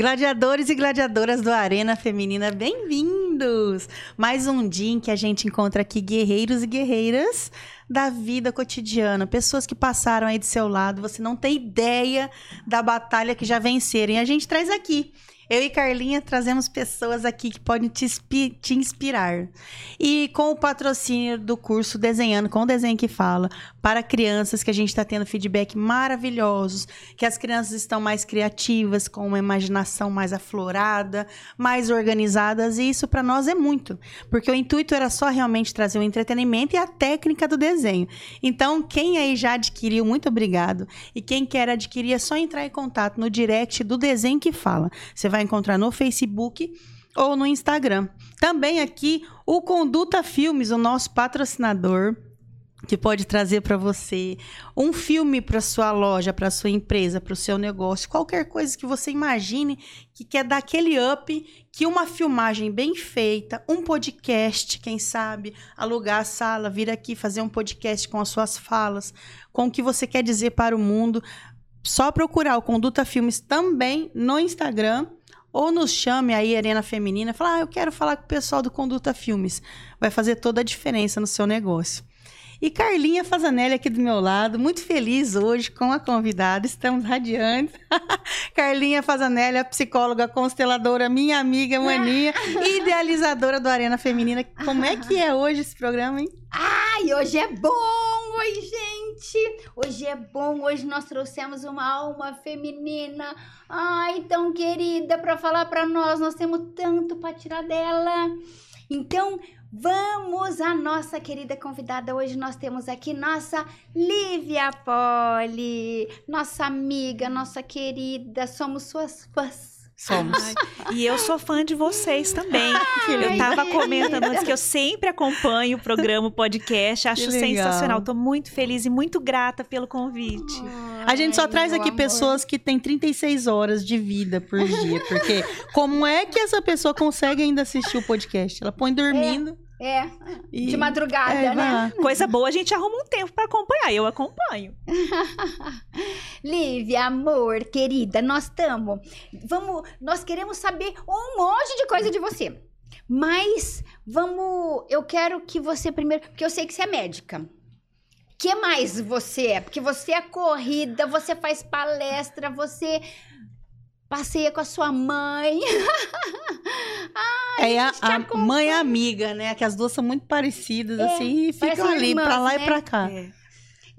Gladiadores e gladiadoras do Arena Feminina, bem-vindos! Mais um dia em que a gente encontra aqui guerreiros e guerreiras da vida cotidiana, pessoas que passaram aí do seu lado, você não tem ideia da batalha que já venceram. E a gente traz aqui eu e Carlinha trazemos pessoas aqui que podem te, te, inspirar. E com o patrocínio do curso Desenhando com o Desenho que Fala, para crianças que a gente está tendo feedback maravilhosos, que as crianças estão mais criativas, com uma imaginação mais aflorada, mais organizadas, e isso para nós é muito, porque o intuito era só realmente trazer o entretenimento e a técnica do desenho. Então, quem aí já adquiriu, muito obrigado. E quem quer adquirir é só entrar em contato no direct do Desenho que Fala. Você vai vai encontrar no Facebook ou no Instagram. Também aqui o Conduta Filmes, o nosso patrocinador, que pode trazer para você um filme para sua loja, para sua empresa, para o seu negócio, qualquer coisa que você imagine que quer dar aquele up, que uma filmagem bem feita, um podcast, quem sabe, alugar a sala, vir aqui fazer um podcast com as suas falas, com o que você quer dizer para o mundo, só procurar o Conduta Filmes também no Instagram ou nos chame aí, Arena Feminina, e fala: ah, eu quero falar com o pessoal do Conduta Filmes. Vai fazer toda a diferença no seu negócio. E Carlinha Fazanelli aqui do meu lado, muito feliz hoje com a convidada, estamos radiantes. Carlinha Fazanelli, a psicóloga consteladora, minha amiga, maninha, idealizadora do Arena Feminina. Como é que é hoje esse programa, hein? Ai, hoje é bom! Oi, gente! Hoje é bom, hoje nós trouxemos uma alma feminina, ai, tão querida, para falar para nós, nós temos tanto para tirar dela. Então, Vamos à nossa querida convidada. Hoje nós temos aqui nossa Lívia Poli, nossa amiga, nossa querida. Somos suas fãs. Somos. Ai, e eu sou fã de vocês também. eu tava comentando antes que eu sempre acompanho o programa, o podcast. Acho sensacional. Tô muito feliz e muito grata pelo convite. a gente só traz aqui amor. pessoas que têm 36 horas de vida por dia. Porque como é que essa pessoa consegue ainda assistir o podcast? Ela põe dormindo. É. É, e... de madrugada, é, né? Coisa boa, a gente arruma um tempo para acompanhar. Eu acompanho. Lívia, amor, querida, nós estamos. Vamos, nós queremos saber um monte de coisa de você. Mas vamos, eu quero que você primeiro, porque eu sei que você é médica. Que mais você é? Porque você é corrida, você faz palestra, você passeia com a sua mãe. Ai, é a, a mãe amiga, né? Que as duas são muito parecidas, é, assim, e ficam ali irmãs, pra lá né? e pra cá. É.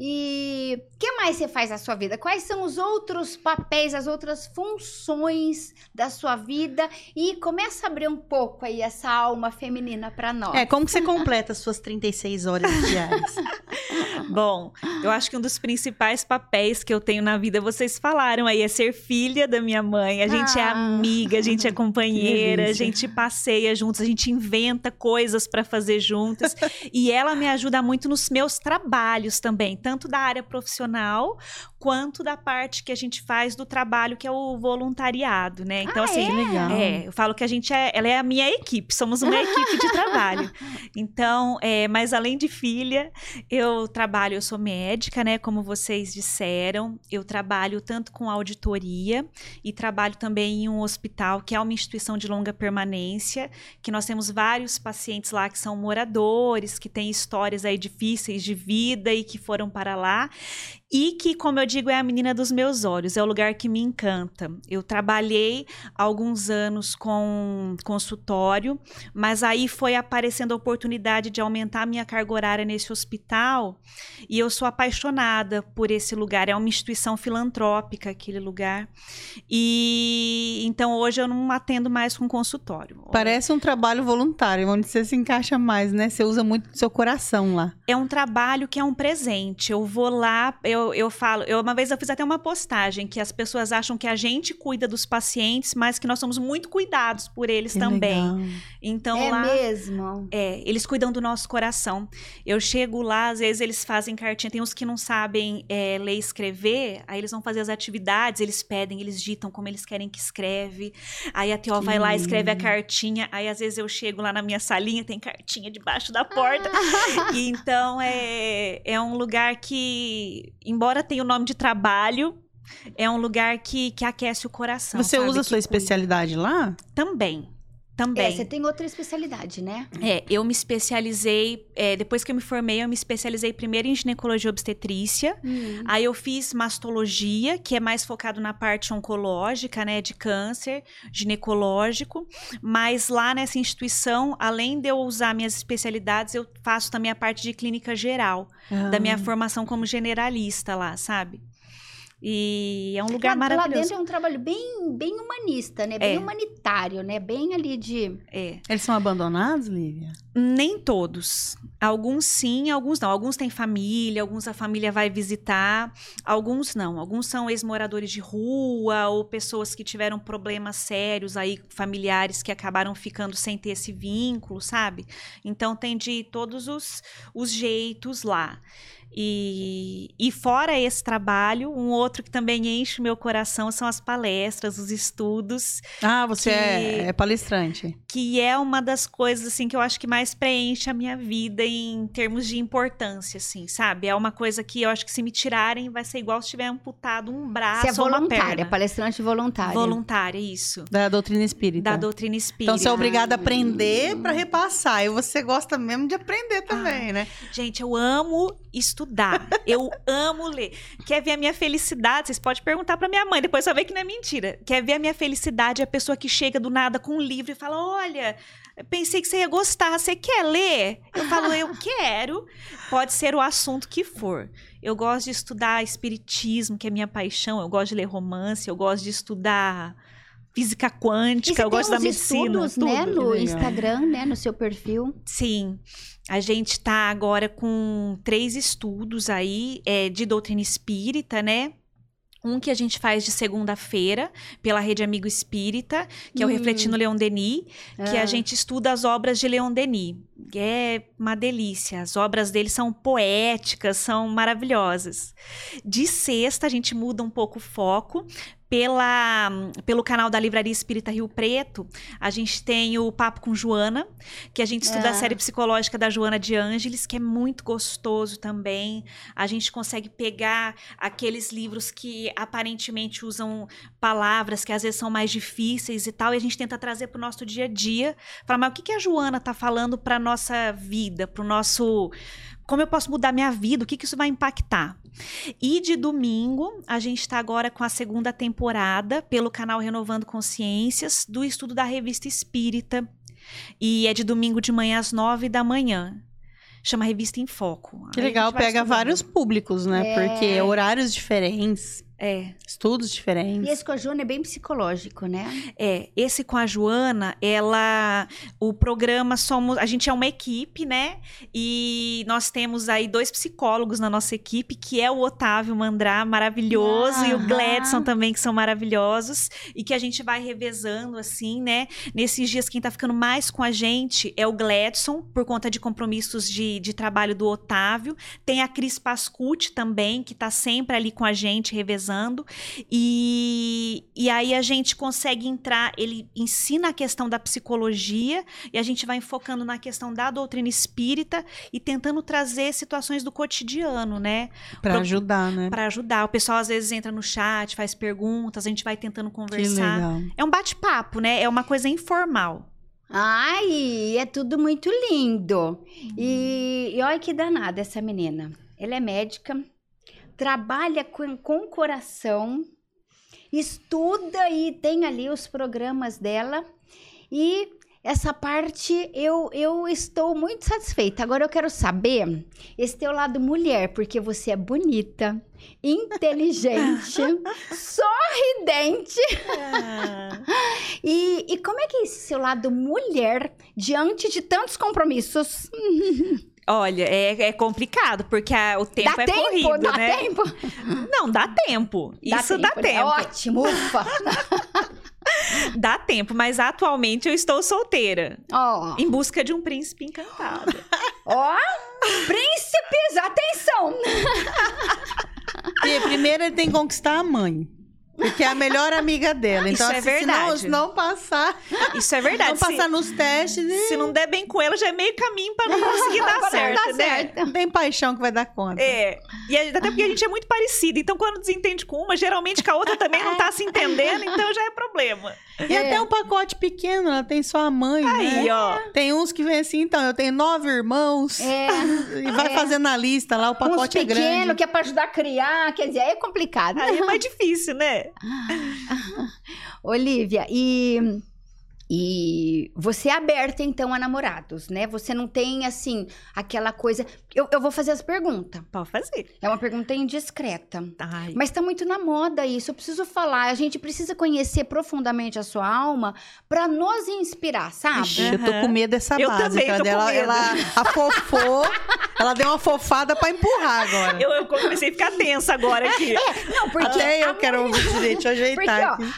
E o que mais você faz na sua vida? Quais são os outros papéis, as outras funções da sua vida? E começa a abrir um pouco aí essa alma feminina para nós. É, como que você completa as suas 36 horas diárias? Bom, eu acho que um dos principais papéis que eu tenho na vida, vocês falaram aí, é ser filha da minha mãe. A gente é ah. é amiga, a gente é companheira, a gente passeia juntos, a gente inventa coisas para fazer juntas. e ela me ajuda muito nos meus trabalhos também, tanto da área profissional quanto da parte que a gente faz do trabalho que é o voluntariado, né? Então ah, assim, é? Legal. é, eu falo que a gente é, ela é a minha equipe, somos uma equipe de trabalho. Então, é, mas além de filha, eu trabalho, eu sou médica, né, como vocês disseram. Eu trabalho tanto com auditoria e trabalho também em um hospital que é uma instituição de longa permanência, que nós temos vários pacientes lá que são moradores, que têm histórias aí difíceis de vida e que foram para lá e que, como eu digo, é a menina dos meus olhos, é o lugar que me encanta. Eu trabalhei alguns anos com consultório, mas aí foi aparecendo a oportunidade de aumentar a minha carga horária nesse hospital e eu sou apaixonada por esse lugar. É uma instituição filantrópica aquele lugar. E então hoje eu não atendo mais com consultório. Parece um trabalho voluntário, onde você se encaixa mais, né? Você usa muito seu coração lá. É um trabalho que é um presente. Eu vou lá, eu eu, eu falo, eu uma vez eu fiz até uma postagem que as pessoas acham que a gente cuida dos pacientes, mas que nós somos muito cuidados por eles que também. Legal. Então é lá mesmo. É, eles cuidam do nosso coração. Eu chego lá, às vezes eles fazem cartinha, tem uns que não sabem é, ler e escrever, aí eles vão fazer as atividades, eles pedem, eles ditam como eles querem que escreve. Aí a Teó vai lá, escreve a cartinha, aí às vezes eu chego lá na minha salinha, tem cartinha debaixo da porta. Ah. então é, é um lugar que embora tenha o nome de trabalho, É um lugar que, que aquece o coração. Você sabe? usa a Que sua cuida. especialidade lá? Também. É, Também. você tem outra especialidade, né? É, eu me especializei, é, depois que eu me formei, eu me especializei primeiro em ginecologia obstetrícia. Hum. Aí eu fiz mastologia, que é mais focado na parte oncológica, né, de câncer, ginecológico. Mas lá nessa instituição, além de eu usar minhas especialidades, eu faço também a parte de clínica geral, da minha Ah. formação como generalista lá, sabe? E é um lugar lá, lá maravilhoso. dentro é um trabalho bem, bem humanista, né? Bem É. humanitário, né? Bem ali de... É. Eles são abandonados, Lívia? Nem todos. Alguns sim, alguns não. Alguns têm família, alguns a família vai visitar, alguns não. Alguns são ex-moradores de rua ou pessoas que tiveram problemas sérios aí, familiares que acabaram ficando sem ter esse vínculo, sabe? Então tem de todos os, os jeitos lá. E, e fora esse trabalho, um outro que também enche o meu coração são as palestras, os estudos Ah, você Que- é, é palestrante. que é uma das coisas assim que eu acho que mais preenche a minha vida em termos de importância, assim, sabe? É uma coisa que eu acho que se me tirarem vai ser igual se tiver amputado um braço Você é ou uma voluntária, perna. palestrante voluntária. Voluntária, isso. Da doutrina espírita. Da doutrina espírita. Então você é obrigada a aprender pra repassar. E você gosta mesmo de aprender também, né? Gente, eu amo estudar. Eu amo ler. Quer ver a minha felicidade? Vocês podem perguntar pra minha mãe, depois você vai ver que não é mentira. Quer ver a minha felicidade? É a pessoa que chega do nada com um livro e fala: Olha, pensei que você ia gostar. Você quer ler? Eu falo: Eu quero. Pode ser o assunto que for. Eu gosto de estudar espiritismo, que é minha paixão. Eu gosto de ler romance. Eu gosto de estudar física E quântica. você Eu gosto da medicina. estudos, né? tudo. No legal. Instagram, né? No seu perfil. Sim. A gente tá agora com três estudos aí é, de doutrina espírita, né? Um que a gente faz de segunda-feira pela Rede Amigo Espírita, que é o Hum. Refletindo Leon Denis, que Ah. a gente estuda as obras de Leon Denis. É uma delícia. As obras dele são poéticas, são maravilhosas. De sexta, a gente muda um pouco o foco. Pela, pelo canal da Livraria Espírita Rio Preto, a gente tem o Papo com Joana, que a gente estuda Ah. a série psicológica da Joana de Ângeles, que é muito gostoso também. A gente consegue pegar aqueles livros que aparentemente usam palavras que às vezes são mais difíceis e tal, e a gente tenta trazer para o nosso dia a dia. Falar, mas o que, que a Joana tá falando para nossa vida, para o nosso. Como eu posso mudar minha vida? O que, que isso vai impactar? E de domingo, a gente está agora com a segunda temporada pelo canal Renovando Consciências do estudo da Revista Espírita. E é de domingo de manhã às nove da manhã. Chama Revista em Foco. Que legal, pega estudando. vários públicos, né? É. Porque horários diferentes, É. estudos E diferentes. esse com a Joana é bem psicológico, né? É, esse com a Joana, ela, o programa somos, a gente é uma equipe, né? E nós temos aí dois psicólogos na nossa equipe, que é o Otávio Mandrá, maravilhoso, e o. Gladson também, que são maravilhosos, e que a gente vai revezando assim, né? Nesses dias quem tá ficando mais com a gente é o Gladson, por conta de compromissos de, de trabalho do Otávio. Tem a Cris Pascucci também, que tá sempre ali com a gente, revezando. E, e aí a gente consegue entrar, ele ensina a questão da psicologia e a gente vai enfocando na questão da doutrina espírita e tentando trazer situações do cotidiano, né? Pra pro- ajudar, né? Para ajudar. O pessoal às vezes entra no chat, faz perguntas, a gente vai tentando Que conversar. legal. É um bate-papo, né? É uma coisa informal. Ai, é tudo muito lindo. E, e olha que danada essa menina. Ela é médica, trabalha com, com coração, estuda e tem ali os programas dela. E essa parte eu, eu estou muito satisfeita. Agora eu quero saber esse teu lado mulher, porque você é bonita, inteligente, sorridente. E, e como é que é esse seu lado mulher diante de tantos compromissos? Olha, é, é complicado, porque a- o tempo dá é tempo? corrido, dá né? tempo? Não, dá tempo. Isso dá né? tempo. Ótimo, ufa. Dá tempo, mas atualmente eu estou solteira. Ó, Em busca de um príncipe encantado. ó, príncipes, atenção! Porque primeiro ele tem que conquistar a mãe. Porque é a melhor amiga dela. Então, Isso é assim, se não- verdade. Se não, passar, Isso é verdade. não passar nos testes, se, se não der bem com ela, já é meio caminho pra não conseguir dar não certo, dar né? certo. não tem paixão que vai dar conta. É. E até porque a gente é muito parecida. Então, quando desentende com uma, geralmente com a outra também não tá se entendendo, então já é problema. E até um pacote pequeno, ela tem só a mãe, Aí, né? ó. Tem uns que vem assim, então, eu tenho nove irmãos. É, E vai É. fazendo a lista lá, o uns pacote é grande. pequenos que é pra ajudar a criar, quer dizer, é complicado. Aí é mais difícil, né? Olivia, e, e você é aberta, então, a namorados, né? Você não tem, assim, aquela coisa... Eu, eu vou fazer as perguntas. Pode fazer. É uma pergunta indiscreta. Ai. Mas tá muito na moda isso. Eu preciso falar. A gente precisa conhecer profundamente a sua alma pra nos inspirar, sabe? Ixi, eu tô com medo dessa Eu base. também tô com dela, medo. ela afofou, ela deu uma fofada pra empurrar agora. Eu, eu comecei a ficar tensa agora aqui. Não, porque Até eu quero ouvir direito, ajeitar Porque, ó, aqui.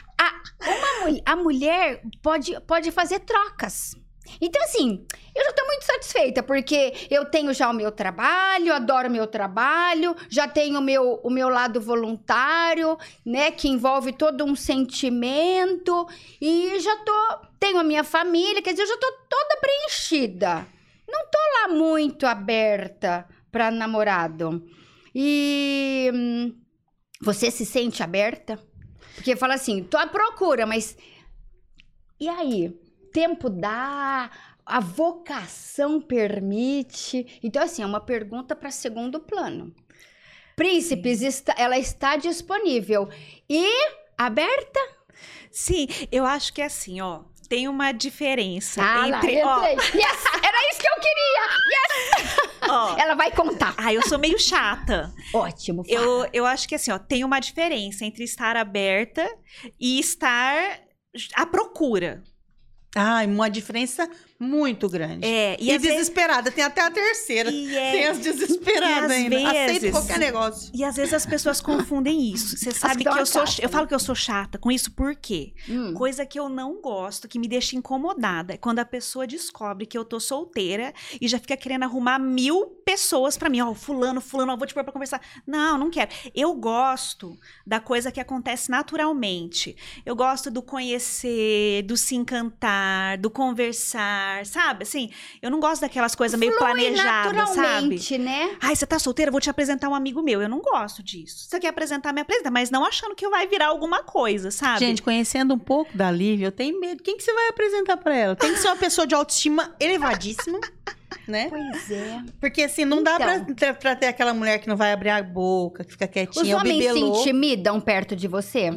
A, mulher pode, pode fazer trocas. Então, assim, eu já tô muito satisfeita, porque eu tenho já o meu trabalho, adoro o meu trabalho, já tenho o meu, o meu lado voluntário, né, que envolve todo um sentimento, e já tô, tenho a minha família, quer dizer, eu já tô toda preenchida. Não tô lá muito aberta pra namorado. E hum, você se sente aberta? Porque fala assim, tô à procura, mas e aí? Tempo dá? A vocação permite? Então, assim, é uma pergunta para segundo plano. Príncipes, está- ela está disponível e aberta? Sim, eu acho que é assim, ó. Tem uma diferença Ah, lá, entre. ó, entrei. Yes, era isso que eu queria! ó. Ela vai contar. Ah, eu sou meio chata. Ótimo. fala. Eu, eu acho que assim, ó, tem uma diferença entre estar aberta e estar à procura. Ai, uma diferença muito grande. É, e, E, às vezes. desesperada, tem até a terceira. E, é- Tem as desesperadas e ainda. Aceita vezes- qualquer negócio. e às vezes as pessoas confundem isso. Você sabe que que eu sou. casca, Eu né? falo que eu sou chata com isso, por quê? Hum. Coisa que eu não gosto, que me deixa incomodada, é quando a pessoa descobre que eu tô solteira e já fica querendo arrumar mil pessoas pra mim. Ó, fulano, fulano, ó, vou te pôr pra conversar. Não, não quero. Eu gosto da coisa que acontece naturalmente. Eu gosto do conhecer, do se encantar, do conversar, sabe? Assim, eu não gosto daquelas coisas meio planejadas, sabe? né? Ai, você tá solteira? Vou te apresentar um amigo meu. Eu não gosto disso. Você quer apresentar, me apresenta, mas não achando que vai virar alguma coisa, sabe? Gente, conhecendo um pouco da Lívia, eu tenho medo. Quem que você vai apresentar pra ela? Tem que ser uma pessoa de autoestima elevadíssima, né? Pois é. Porque assim, não dá pra, Então. ter- pra ter aquela mulher que não vai abrir a boca, que fica Os quietinha, o homens se bibelô. intimidam perto de você?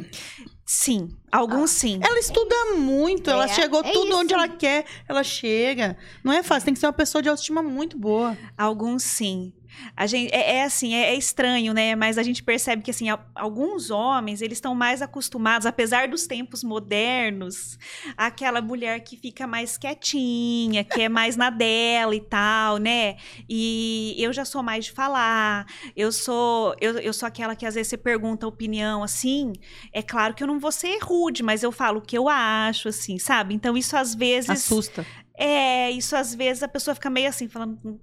Sim, alguns sim. Ela estuda muito, ela É, chegou é tudo isso. onde ela quer, ela chega. Não é fácil, tem que ser uma pessoa de autoestima muito boa. Alguns sim. A gente, é, é assim, é, é estranho, né? Mas a gente percebe que, assim, al- alguns homens, eles estão mais acostumados, apesar dos tempos modernos, àquela mulher que fica mais quietinha, que é mais na dela e tal, né? E eu já sou mais de falar, eu sou, eu, eu sou aquela que às vezes você pergunta a opinião, assim, é claro que eu não vou ser rude, mas eu falo o que eu acho, assim, sabe? Então isso às vezes... Assusta. É, isso às vezes a pessoa fica meio assim, falando,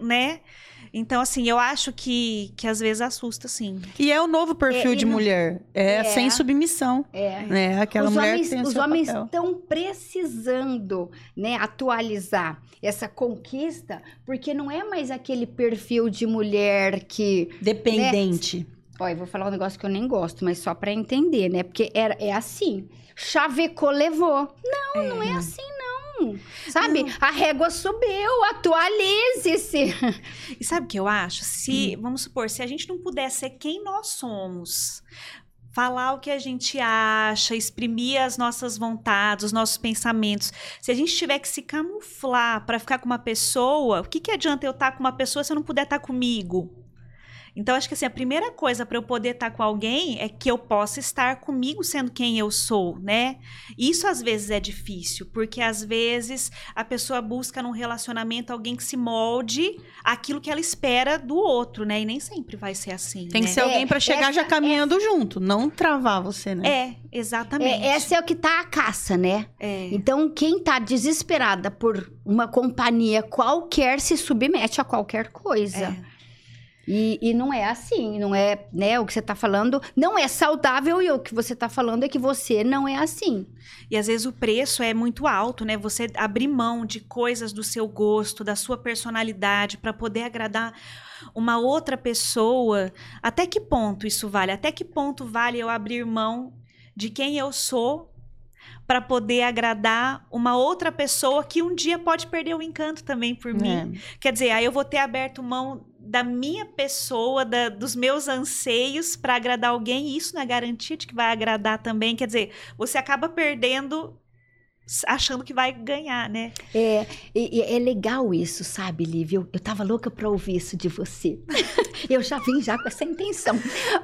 né? Então, assim, eu acho que, que às vezes assusta, sim. E é o novo perfil É, de não- mulher. É, É. sem submissão. É. né? Aquela os mulher homens, que tem o os seu homens papel. estão precisando, né, atualizar essa conquista, porque não é mais aquele perfil de mulher que, Dependente. ó, eu vou falar um negócio que eu nem gosto, mas só pra entender, né? Porque era, é assim, chavecou, levou. Não, não é assim não. Sabe? A régua subiu, atualize-se. E sabe o que eu acho? Se, Hum. vamos supor, se a gente não puder ser quem nós somos, falar o que a gente acha, exprimir as nossas vontades, os nossos pensamentos, se a gente tiver que se camuflar pra ficar com uma pessoa, o que, que adianta eu estar com uma pessoa se eu não puder estar comigo? Então, acho que assim, a primeira coisa para eu poder estar com alguém é que eu possa estar comigo sendo quem eu sou, né? Isso às vezes é difícil, porque às vezes a pessoa busca num relacionamento alguém que se molde aquilo que ela espera do outro, né? E nem sempre vai ser assim. Tem que né? ser alguém pra chegar essa- já caminhando junto, não travar você, né? É, exatamente. É, essa é o que tá a caça, né? É. Então, quem tá desesperada por uma companhia qualquer se submete a qualquer coisa. É. E, e não é assim, não é, né? O que você tá falando não é saudável e o que você tá falando é que você não é assim. E às vezes o preço é muito alto, né? Você abrir mão de coisas do seu gosto, da sua personalidade, para poder agradar uma outra pessoa. Até que ponto isso vale? Até que ponto vale eu abrir mão de quem eu sou para poder agradar uma outra pessoa que um dia pode perder o encanto também por mim? É. Quer dizer, aí eu vou ter aberto mão da minha pessoa, da- dos meus anseios para agradar alguém, e isso não é garantia de que vai agradar também. Quer dizer, você acaba perdendo achando que vai ganhar, né? É, e é legal isso, sabe, Lívia? Eu, eu tava louca pra ouvir isso de você. eu já vim já com essa intenção.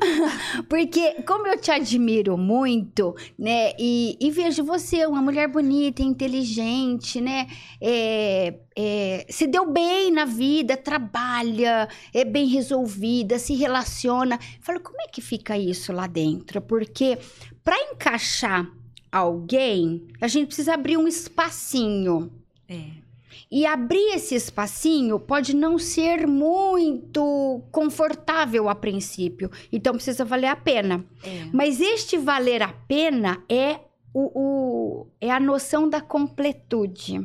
Porque como eu te admiro muito, né? E, e vejo você, uma mulher bonita, inteligente, né? É, é, se deu bem na vida, trabalha, é bem resolvida, se relaciona. Falo, como é que fica isso lá dentro? Porque para encaixar alguém, a gente precisa abrir um espacinho. É. E abrir esse espacinho pode não ser muito confortável a princípio. Então precisa valer a pena. É. Mas este valer a pena é, o, o- é a noção da completude,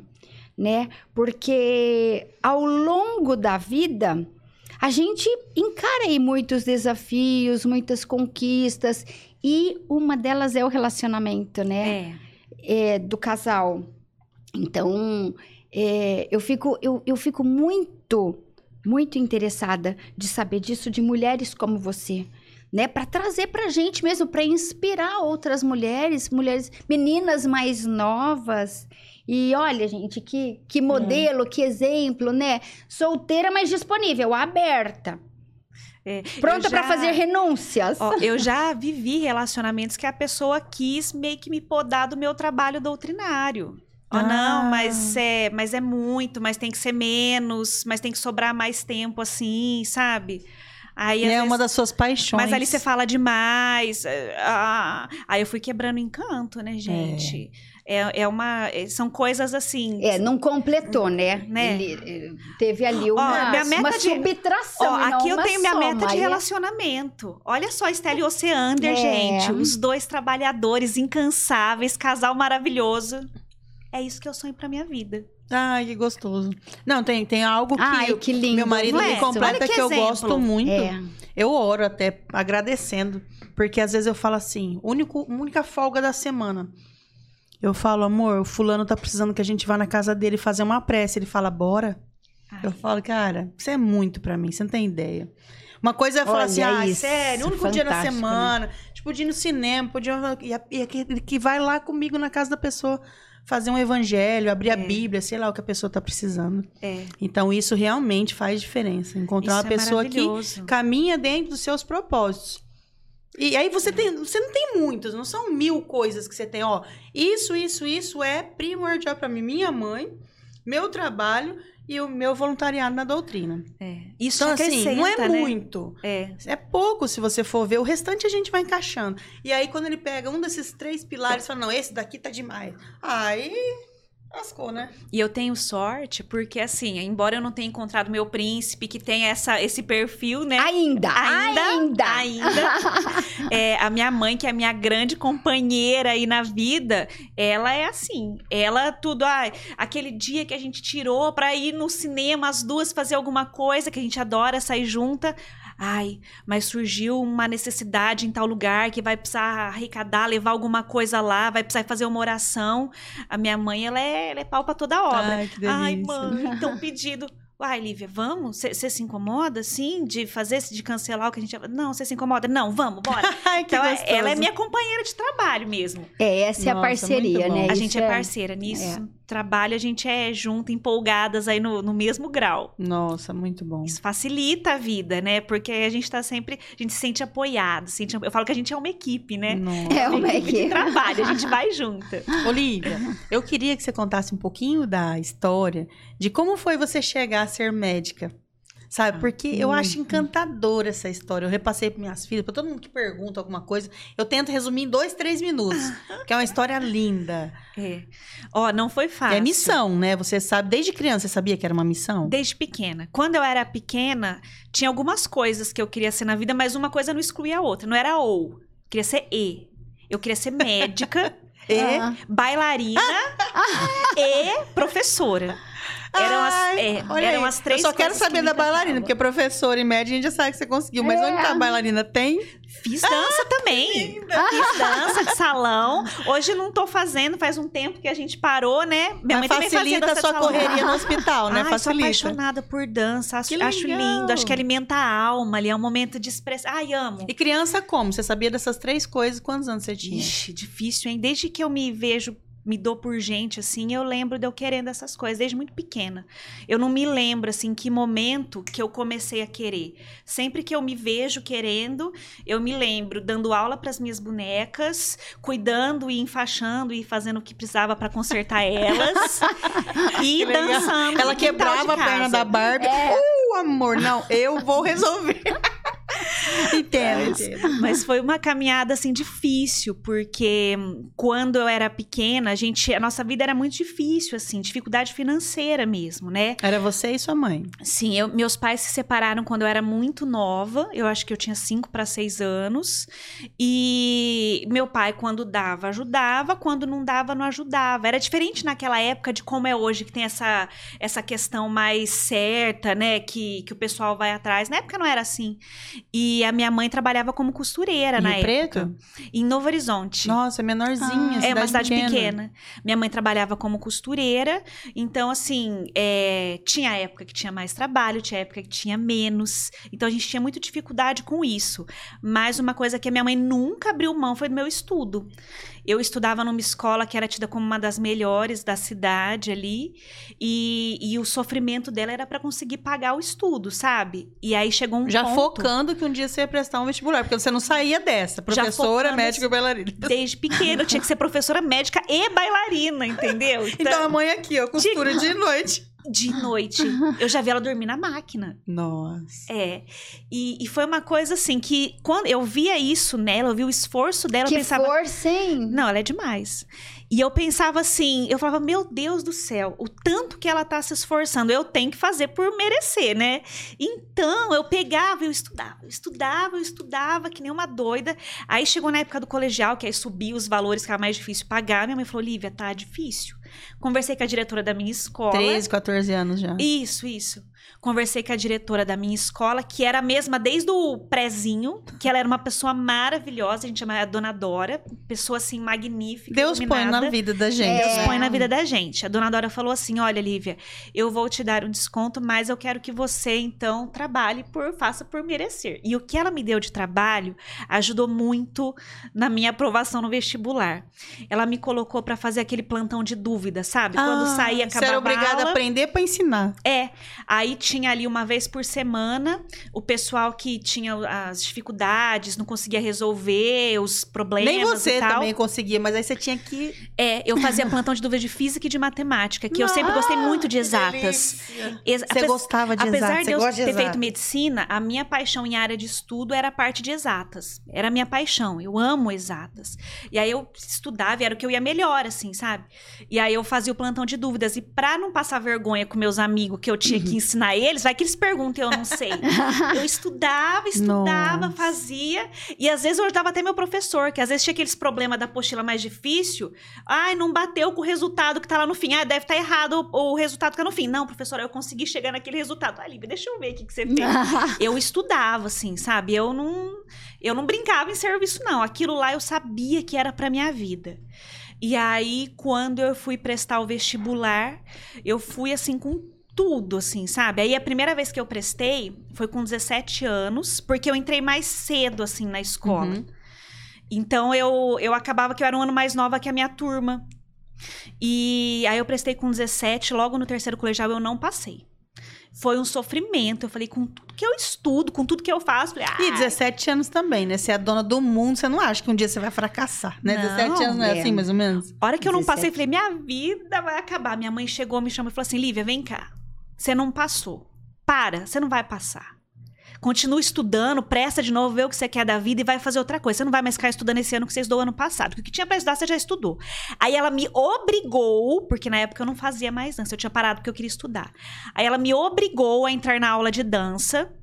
né? Porque ao longo da vida, a gente encara aí muitos desafios, muitas conquistas, e uma delas é o relacionamento, né? É. é, do casal. Então, é, eu, fico, eu, eu fico muito, muito interessada de saber disso de mulheres como você. Né, para trazer pra gente mesmo, para inspirar outras mulheres, mulheres, meninas mais novas. E olha, gente, que, que modelo, que exemplo, né? Solteira, mas disponível, aberta. É. Pronta já- fazer renúncias. Ó, eu já vivi relacionamentos que a pessoa quis meio que me podar do meu trabalho doutrinário. Ah. não, mas é, mas é muito, mas tem que ser menos, mas tem que sobrar mais tempo assim, sabe? Aí, E é vezes- uma das suas paixões. Mas ali você fala demais. é, ah, aí eu fui quebrando o encanto, né, gente? É, é uma. é, São coisas assim. É, não completou, né? Né? Ele, eh, teve ali uma, minha meta uma de- subtração. Ó, aqui eu uma tenho minha soma, meta de é- relacionamento. Olha só, Estela e Oceander, É. gente. Os dois trabalhadores incansáveis, casal maravilhoso. É isso que eu sonho pra minha vida. Ai, que gostoso. Não, tem, tem algo que, Ai, que lindo. meu marido não é? me completa que que, eu gosto muito. É. Eu oro até agradecendo, porque às vezes eu falo assim, único, única folga da semana. Eu falo, amor, o fulano tá precisando que a gente vá na casa dele fazer uma prece. Ele fala, bora. Ai. Eu falo, cara, isso é muito pra mim, você não tem ideia. Uma coisa é falar Olha assim, ah, isso, sério, o único dia na né? semana, tipo, de ir no cinema, podia, e, e aquele que vai lá comigo na casa da pessoa fazer um evangelho, abrir a É. Bíblia, sei lá o que a pessoa tá precisando. É. Então isso realmente faz diferença. Encontrar Isso uma é pessoa que caminha dentro dos seus propósitos. E aí você tem, você não tem muitos, não são mil coisas que você tem, ó. Isso, isso, isso é primordial pra mim, minha mãe, meu trabalho e o meu voluntariado na doutrina. É. Isso Então assim, não é né? muito. É. É pouco se você for ver, o restante a gente vai encaixando. E aí quando ele pega um desses três pilares, fala: "Não, esse daqui tá demais". Aí lascou, né? E eu tenho sorte porque, assim, embora eu não tenha encontrado meu príncipe que tem essa, esse perfil, né? Ainda, Ainda, ainda. ainda. É, a minha mãe, que é a minha grande companheira aí na vida, ela é assim. Ela tudo. ai, aquele dia que a gente tirou pra ir no cinema, as duas fazer alguma coisa, que a gente adora sair junta. Ai, mas surgiu uma necessidade em tal lugar que vai precisar arrecadar, levar alguma coisa lá, vai precisar fazer uma oração. A minha mãe, ela é, ela é pau pra toda obra. Ai, que delícia. Ai, mãe, então pedido. Uai, Lívia, vamos? Você se incomoda, sim, de fazer, de cancelar o que a gente... Não, você se incomoda? Não, vamos, bora. Ai, que Então, é- gostoso. ela é minha companheira de trabalho mesmo. É, essa é a Nossa, parceria, né? a gente é, parceira nisso. Trabalho, a gente é junto, empolgadas aí no, no mesmo grau. Nossa, muito bom. Isso facilita a vida, né? Porque a gente tá sempre... A gente se sente apoiado. Sente, eu falo que a gente é uma equipe, né? Nossa. É uma de equipe. trabalho, a gente vai junta. Olivia, eu queria que você contasse um pouquinho da história de como foi você chegar a ser médica. Sabe? Porque eu acho encantadora essa história. Eu repassei para minhas filhas, para todo mundo que pergunta alguma coisa, eu tento resumir em dois, três minutos. que é uma história linda. É. Ó, não foi E fácil. é missão, né? Você sabe, desde criança, você sabia que era uma missão? Desde pequena. Quando eu era pequena, tinha algumas coisas que eu queria ser na vida, mas uma coisa não excluía a outra. Não era ou. Queria ser e. Eu queria ser médica, E Ah. bailarina e professora. Eram as, Ai, é, olha eram as três Eu só quero que saber me da bailarina, encantavam. porque professora e média a gente já sabe que você conseguiu. Mas onde tá a bailarina? Tem? Fiz dança também. Fiz dança de salão. Hoje não tô fazendo, faz um tempo que a gente parou, né? Minha mas mãe também facilita dança a sua correria no hospital, né? Ai, sou facilita. apaixonada por dança. Acho, Que acho lindo. Acho que alimenta a alma ali. É um momento de expressão. Ai, amo. E criança como? Você sabia dessas três coisas? Quantos anos você tinha? Ixi, difícil, hein? Desde que eu me vejo, me dou por gente, assim, eu lembro de eu querendo essas coisas, desde muito pequena. Eu não me lembro, assim, que momento que eu comecei a querer. Sempre que eu me vejo querendo, eu me lembro dando aula para as minhas bonecas, cuidando e enfaixando e fazendo o que precisava para consertar elas e dançando. Ela quebrava a perna da Barbie. É. Uh, amor, não, eu vou resolver. Entendo, Mas- entendo. Mas foi uma caminhada assim difícil, porque quando eu era pequena, a gente, a nossa vida era muito difícil assim, dificuldade financeira mesmo, né? Era você e sua mãe. Sim, eu- meus pais se separaram quando eu era muito nova, eu acho que eu tinha 5 para 6 anos. E meu pai, quando dava, ajudava, quando não dava, não ajudava. Era diferente naquela época de como é hoje, que tem essa, essa questão mais certa, né? Que, que o pessoal vai atrás. Na época não era assim. E a minha mãe trabalhava como costureira Em na Rio época. Preto? Em Novo Horizonte. Nossa, é menorzinha. É uma cidade pequena. Minha mãe trabalhava como costureira, então assim, é, tinha época que tinha mais trabalho, tinha época que tinha menos. Então a gente tinha muita dificuldade com isso. Mas uma coisa que a minha mãe nunca abriu mão foi do meu estudo. Eu estudava numa escola que era tida como uma das melhores da cidade ali, e, e o sofrimento dela era para conseguir pagar o estudo, sabe? E aí chegou um Já ponto, focando que um dia você ia prestar um vestibular, porque você não saía dessa. Professora, médica e bailarina. Desde pequena, eu tinha que ser professora médica e bailarina, entendeu? Então a mãe aqui, ó, costura de noite. De noite. Eu já vi ela dormir na máquina. Nossa. É. E, e foi uma coisa assim que quando eu via isso nela, eu vi o esforço dela, eu Que pensava. força, hein? Não, ela é demais. E eu pensava assim, eu falava, meu Deus do céu, o tanto que ela tá se esforçando, eu tenho que fazer por merecer, né? Então, eu pegava, eu estudava, eu estudava, eu estudava, que nem uma doida. Aí chegou na época do colegial, que aí subia os valores que era mais difícil pagar. Minha mãe falou, Lívia, tá difícil. Conversei com a diretora da minha escola. 13, 14 anos já. Isso, isso. Conversei com a diretora da minha escola, que era a mesma desde o prézinho, que ela era uma pessoa maravilhosa, a gente chama a Dona Dora, pessoa assim magnífica. Deus põe iluminada. na vida da gente. É. Deus né? põe na vida da gente. A Dona Dora falou assim: "Olha, Lívia, eu vou te dar um desconto, mas eu quero que você então trabalhe por faça por merecer". E o que ela me deu de trabalho ajudou muito na minha aprovação no vestibular. Ela me colocou para fazer aquele plantão de dúvida, sabe? Quando Ah, saía Você acabava era a obrigada a aprender pra ensinar. é, aí tinha ali uma vez por semana o pessoal que tinha as dificuldades, não conseguia resolver os problemas Nem você e tal. também conseguia, mas aí você tinha que. É, eu fazia plantão de dúvida de física e de matemática, que eu sempre gostei muito de exatas. Ex- Você gostava de Apesar exatas, de você eu de ter feito medicina, a minha paixão em área de estudo era a parte de exatas. Era a minha paixão. Eu amo exatas. E aí eu estudava e era o que eu ia melhor, assim, sabe? E aí eu fazia o plantão de dúvidas. E pra não passar vergonha com meus amigos que eu tinha que ensinar eles, vai que eles perguntam eu não sei. eu estudava, estudava, Nossa. fazia. E às vezes eu ajudava até meu professor, que às vezes tinha aqueles problemas da apostila mais difícil. Ai, não bateu com o resultado que tá lá no fim. Ah, deve estar errado o, o resultado que tá no fim. Não, professora, eu consegui chegar naquele resultado. Ah, Lívia, deixa eu ver o que, que você fez. eu estudava, assim, sabe? Eu não, eu não brincava em serviço, não. Aquilo lá eu sabia que era pra minha vida. E aí, quando eu fui prestar o vestibular, eu fui assim com tudo, assim, sabe? Aí a primeira vez que eu prestei foi com 17 anos, porque eu entrei mais cedo, assim, na escola. Uhum. Então eu, eu acabava que eu era um ano mais nova que a minha turma. E aí eu prestei com 17, logo no terceiro colegial eu não passei. Foi um sofrimento. Eu falei, com tudo que eu estudo, com tudo que eu faço, falei, E ah, 17 anos também, né? Você é a dona do mundo, você não acha que um dia você vai fracassar, né? Não, 17 anos não é é. assim, mais ou menos? A hora que eu não 17. passei, eu falei, minha vida vai acabar. Minha mãe chegou, me chamou e falou assim: Lívia, vem cá. Você não passou. para, você não vai passar. Continua estudando, presta de novo, vê o que você quer da vida e vai fazer outra coisa. Você não vai mais ficar estudando esse ano que você estudou ano passado. O que tinha pra estudar, você já estudou. Aí ela me obrigou, porque na época eu não fazia mais dança, eu tinha parado porque eu queria estudar. Aí ela me obrigou a entrar na aula de dança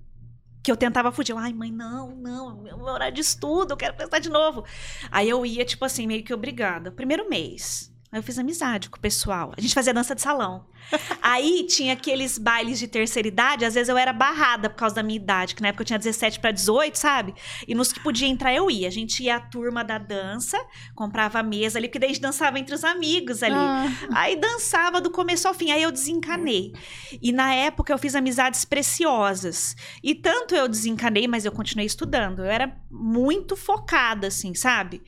que eu tentava fugir. Ai, mãe, não, não, meu horário de estudo, eu quero prestar de novo. Aí eu ia, tipo assim, meio que obrigada. Primeiro mês. Aí eu fiz amizade com o pessoal. A gente fazia dança de salão. Aí tinha aqueles bailes de terceira idade, às vezes eu era barrada por causa da minha idade, que na época eu tinha 17 para 18, sabe? E nos que podia entrar eu ia. A gente ia à turma da dança, comprava a mesa ali, porque daí a gente dançava entre os amigos ali. Ah. Aí dançava do começo ao fim, aí eu desencanei. E na época eu fiz amizades preciosas. E tanto eu desencanei, mas eu continuei estudando. Eu era muito focada, assim, sabe?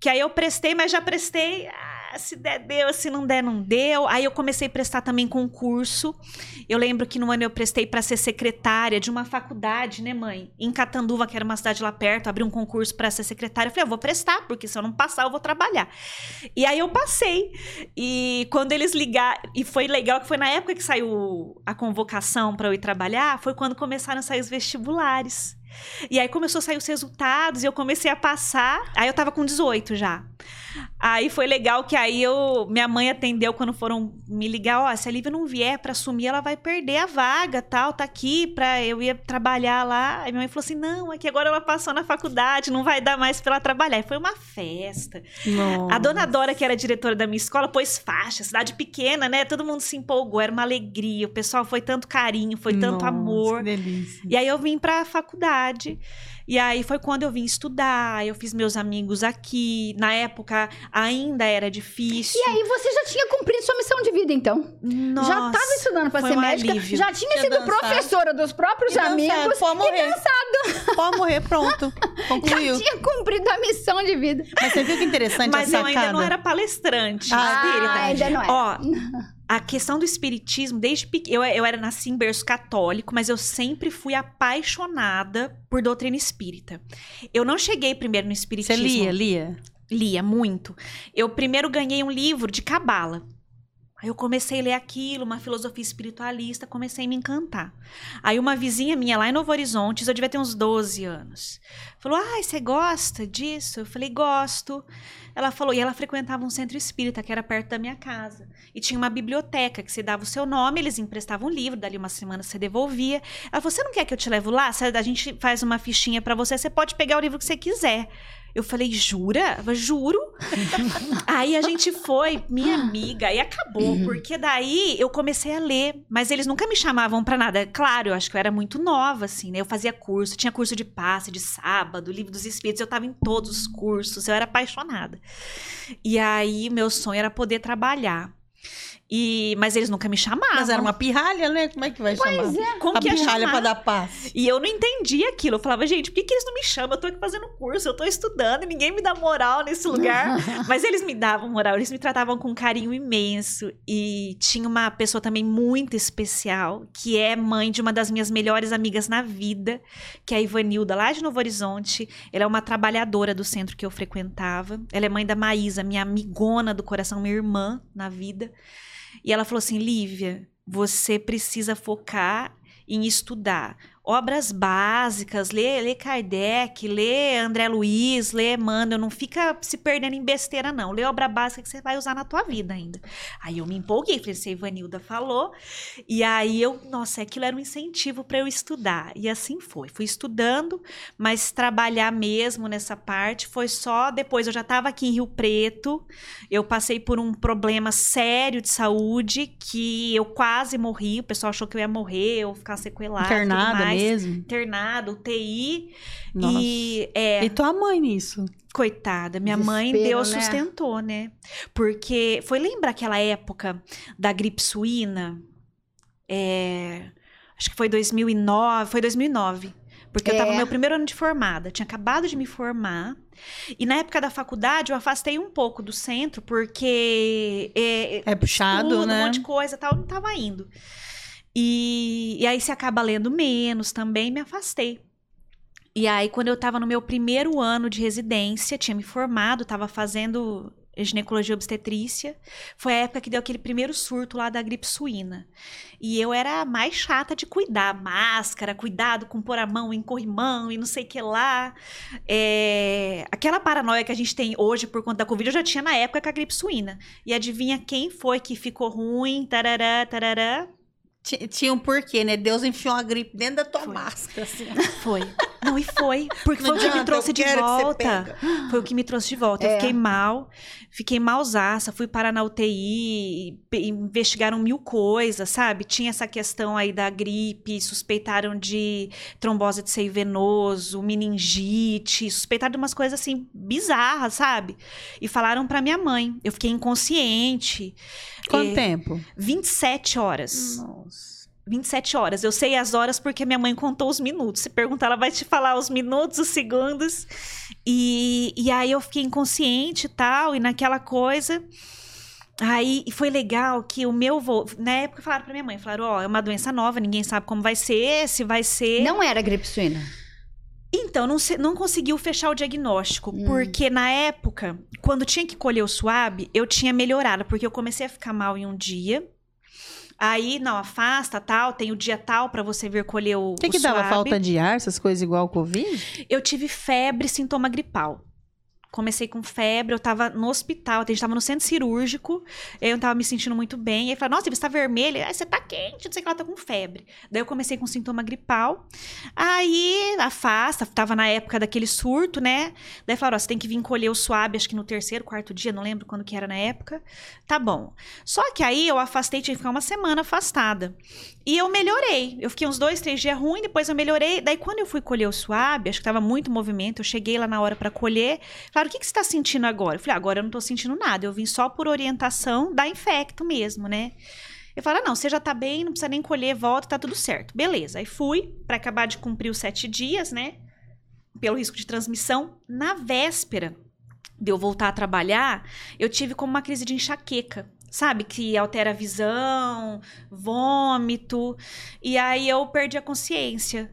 Que aí eu prestei, mas já prestei. Ah, se der, deu. Se não der, não deu. Aí eu comecei a prestar também concurso. Eu lembro que no ano eu prestei para ser secretária de uma faculdade, né, mãe? Em Catanduva, que era uma cidade lá perto, abri um concurso para ser secretária. Eu falei, eu vou prestar, porque se eu não passar, eu vou trabalhar. E aí eu passei. E quando eles ligaram. E foi legal que foi na época que saiu a convocação para eu ir trabalhar, foi quando começaram a sair os vestibulares. E aí começou a sair os resultados e eu comecei a passar. Aí eu tava com 18 já. Aí foi legal que aí eu, minha mãe atendeu quando foram me ligar, ó, se a Lívia não vier pra assumir, ela vai perder a vaga, tal, tá aqui pra eu ir trabalhar lá. Aí minha mãe falou assim: "Não, é que agora ela passou na faculdade, não vai dar mais pra ela trabalhar". E foi uma festa. A dona Dora, que era diretora da minha escola, pôs faixa, cidade pequena, né? Todo mundo se empolgou, era uma alegria. O pessoal foi tanto carinho, foi tanto Nossa, amor. Que delícia. E aí eu vim pra faculdade. E aí foi quando eu vim estudar, eu fiz meus amigos aqui. Na época ainda era difícil. E aí você já tinha cumprido sua missão de vida, então? Nossa, já estava estudando pra foi ser um médica, alívio. já tinha Tinha sido dançado. professora dos próprios E dançado, amigos pode morrer. e dançado. Pode morrer, pronto. Concluiu. Já tinha cumprido a missão de vida. Mas você viu que interessante Mas a eu sacada? ainda não era palestrante Ah, espírita. ainda não era. Ó, a questão do espiritismo, desde pequena. Eu, eu era nasci em berço católico, mas eu sempre fui apaixonada por doutrina espírita. Eu não cheguei primeiro no Você espiritismo. lia, lia? Lia muito. Eu primeiro ganhei um livro de cabala. Aí eu comecei a ler aquilo, uma filosofia espiritualista, comecei a me encantar. Aí uma vizinha minha lá em Novo Horizonte, eu devia ter uns 12 anos, falou: "Ai, você gosta disso?" Eu falei: "Gosto". Ela falou, e ela frequentava um centro espírita que era perto da minha casa. E tinha uma biblioteca que você dava o seu nome, eles emprestavam um livro, dali uma semana você devolvia. Ela falou: "Você não quer que eu te levo lá? A gente faz uma fichinha pra você, você pode pegar o livro que você quiser". Eu falei, jura? Juro. aí a gente foi, minha amiga, e acabou, porque daí eu comecei a ler, mas eles nunca me chamavam pra nada. Claro, eu acho que eu era muito nova, assim, né? Eu fazia curso, tinha curso de passe, de sábado, livro dos espíritos, eu tava em todos os cursos, eu era apaixonada. E aí, meu sonho era poder trabalhar. E, mas eles nunca me chamavam. Mas era uma pirralha, né? Como é que vai chamar? Pois é. Como a que pirralha chamar? pra dar paz. E eu não entendia aquilo. Eu falava, gente, por que, que eles não me chamam? Eu tô aqui fazendo curso, eu tô estudando e ninguém me dá moral nesse lugar. Mas eles me davam moral, eles me tratavam com um carinho imenso. E tinha uma pessoa também muito especial, que é mãe de uma das minhas melhores amigas na vida, que é a Ivanilda, lá de Novo Horizonte. Ela é uma trabalhadora do centro que eu frequentava. Ela é mãe da Maísa, minha amigona do coração, minha irmã na vida. E ela falou assim: Lívia, você precisa focar em estudar obras básicas, lê, lê Kardec, lê André Luiz, lê Emmanuel, não fica se perdendo em besteira não, lê obra básica que você vai usar na tua vida ainda. Aí eu me empolguei, falei, se a Ivanilda falou, e aí eu, nossa, aquilo era um incentivo para eu estudar, e assim foi, fui estudando, mas trabalhar mesmo nessa parte foi só depois, eu já estava aqui em Rio Preto, eu passei por um problema sério de saúde, que eu quase morri, o pessoal achou que eu ia morrer, eu ficar sequelada, Internada mais mesmo. internado, UTI. Nossa. E, é, E tua mãe nisso? coitada, minha mãe Desespero, Deus né? sustentou, né? Porque foi lembra aquela época da gripe suína? É, acho que foi 2009, foi 2009. Porque eu tava no É. meu primeiro ano de formada, tinha acabado de me formar. E na época da faculdade eu afastei um pouco do centro, porque é, É puxado, estudo, né? um monte de coisa e tal, não tava indo. E, e aí você acaba lendo menos também, me afastei. E aí, quando eu tava no meu primeiro ano de residência, tinha me formado, tava fazendo ginecologia obstetrícia. Foi a época que deu aquele primeiro surto lá da gripe suína. E eu era a mais chata de cuidar. Máscara, cuidado com pôr a mão em corrimão e não sei o que lá. É... Aquela paranoia que a gente tem hoje por conta da Covid, eu já tinha na época com a gripe suína. E adivinha quem foi que ficou ruim? Tarará, tarará. Ti- Tinha um porquê, né? Deus enfiou uma gripe dentro da tua Foi. máscara, assim. Foi. Não, e foi. Porque Não foi o que me adianta, trouxe eu de volta. Foi o que me trouxe de volta. Eu É. fiquei mal, fiquei malzaça, fui parar na UTI, investigaram mil coisas, sabe? Tinha essa questão aí da gripe, suspeitaram de trombose de seio venoso, meningite, suspeitaram de umas coisas assim bizarras, sabe? E falaram pra minha mãe. Eu fiquei inconsciente. Quanto É, tempo? 27 horas. Nossa. 27 horas. Eu sei as horas porque minha mãe contou os minutos. Se perguntar, ela vai te falar os minutos, os segundos. E, e aí eu fiquei inconsciente e tal, e naquela coisa. Aí foi legal que o meu vô, na época falaram pra minha mãe, falaram, ó, é uma doença nova, ninguém sabe como vai ser, se vai ser. Não era gripe suína. Então, não, se- não conseguiu fechar o diagnóstico, Hum. porque na época, quando tinha que colher o suave, eu tinha melhorado, porque eu comecei a ficar mal em um dia. Aí, não, afasta, tal, tem o dia tal pra você vir colher o, O que, o que dava falta de ar, essas coisas igual ao Covid? Eu tive febre, sintoma gripal. Comecei com febre, eu tava no hospital, a gente tava no centro cirúrgico, eu não tava me sentindo muito bem. Aí falaram, nossa, você tá vermelha, Aí você tá quente, não sei o que, ela tá com febre. Daí eu comecei com sintoma gripal. Aí afasta, tava na época daquele surto, né? Daí falaram, ó, você tem que vir colher o suave, acho que no terceiro, quarto dia, não lembro quando que era na época. Tá bom. Só que aí eu afastei, tinha que ficar uma semana afastada. E eu melhorei. Eu fiquei uns dois, três dias ruim, depois eu melhorei. Daí, quando eu fui colher o suave, acho que tava muito movimento, eu cheguei lá na hora pra colher. Falaram, o que, que você tá sentindo agora? Eu falei, "Ah, agora eu não tô sentindo nada. Eu vim só por orientação da infecto mesmo, né? Eu falei, ah, não, você já tá bem, não precisa nem colher, volta, tá tudo certo. Beleza. Aí fui pra acabar de cumprir os sete dias, né? Pelo risco de transmissão. Na véspera de eu voltar a trabalhar, eu tive como uma crise de enxaqueca. Sabe, que altera a visão, vômito. E aí eu perdi a consciência.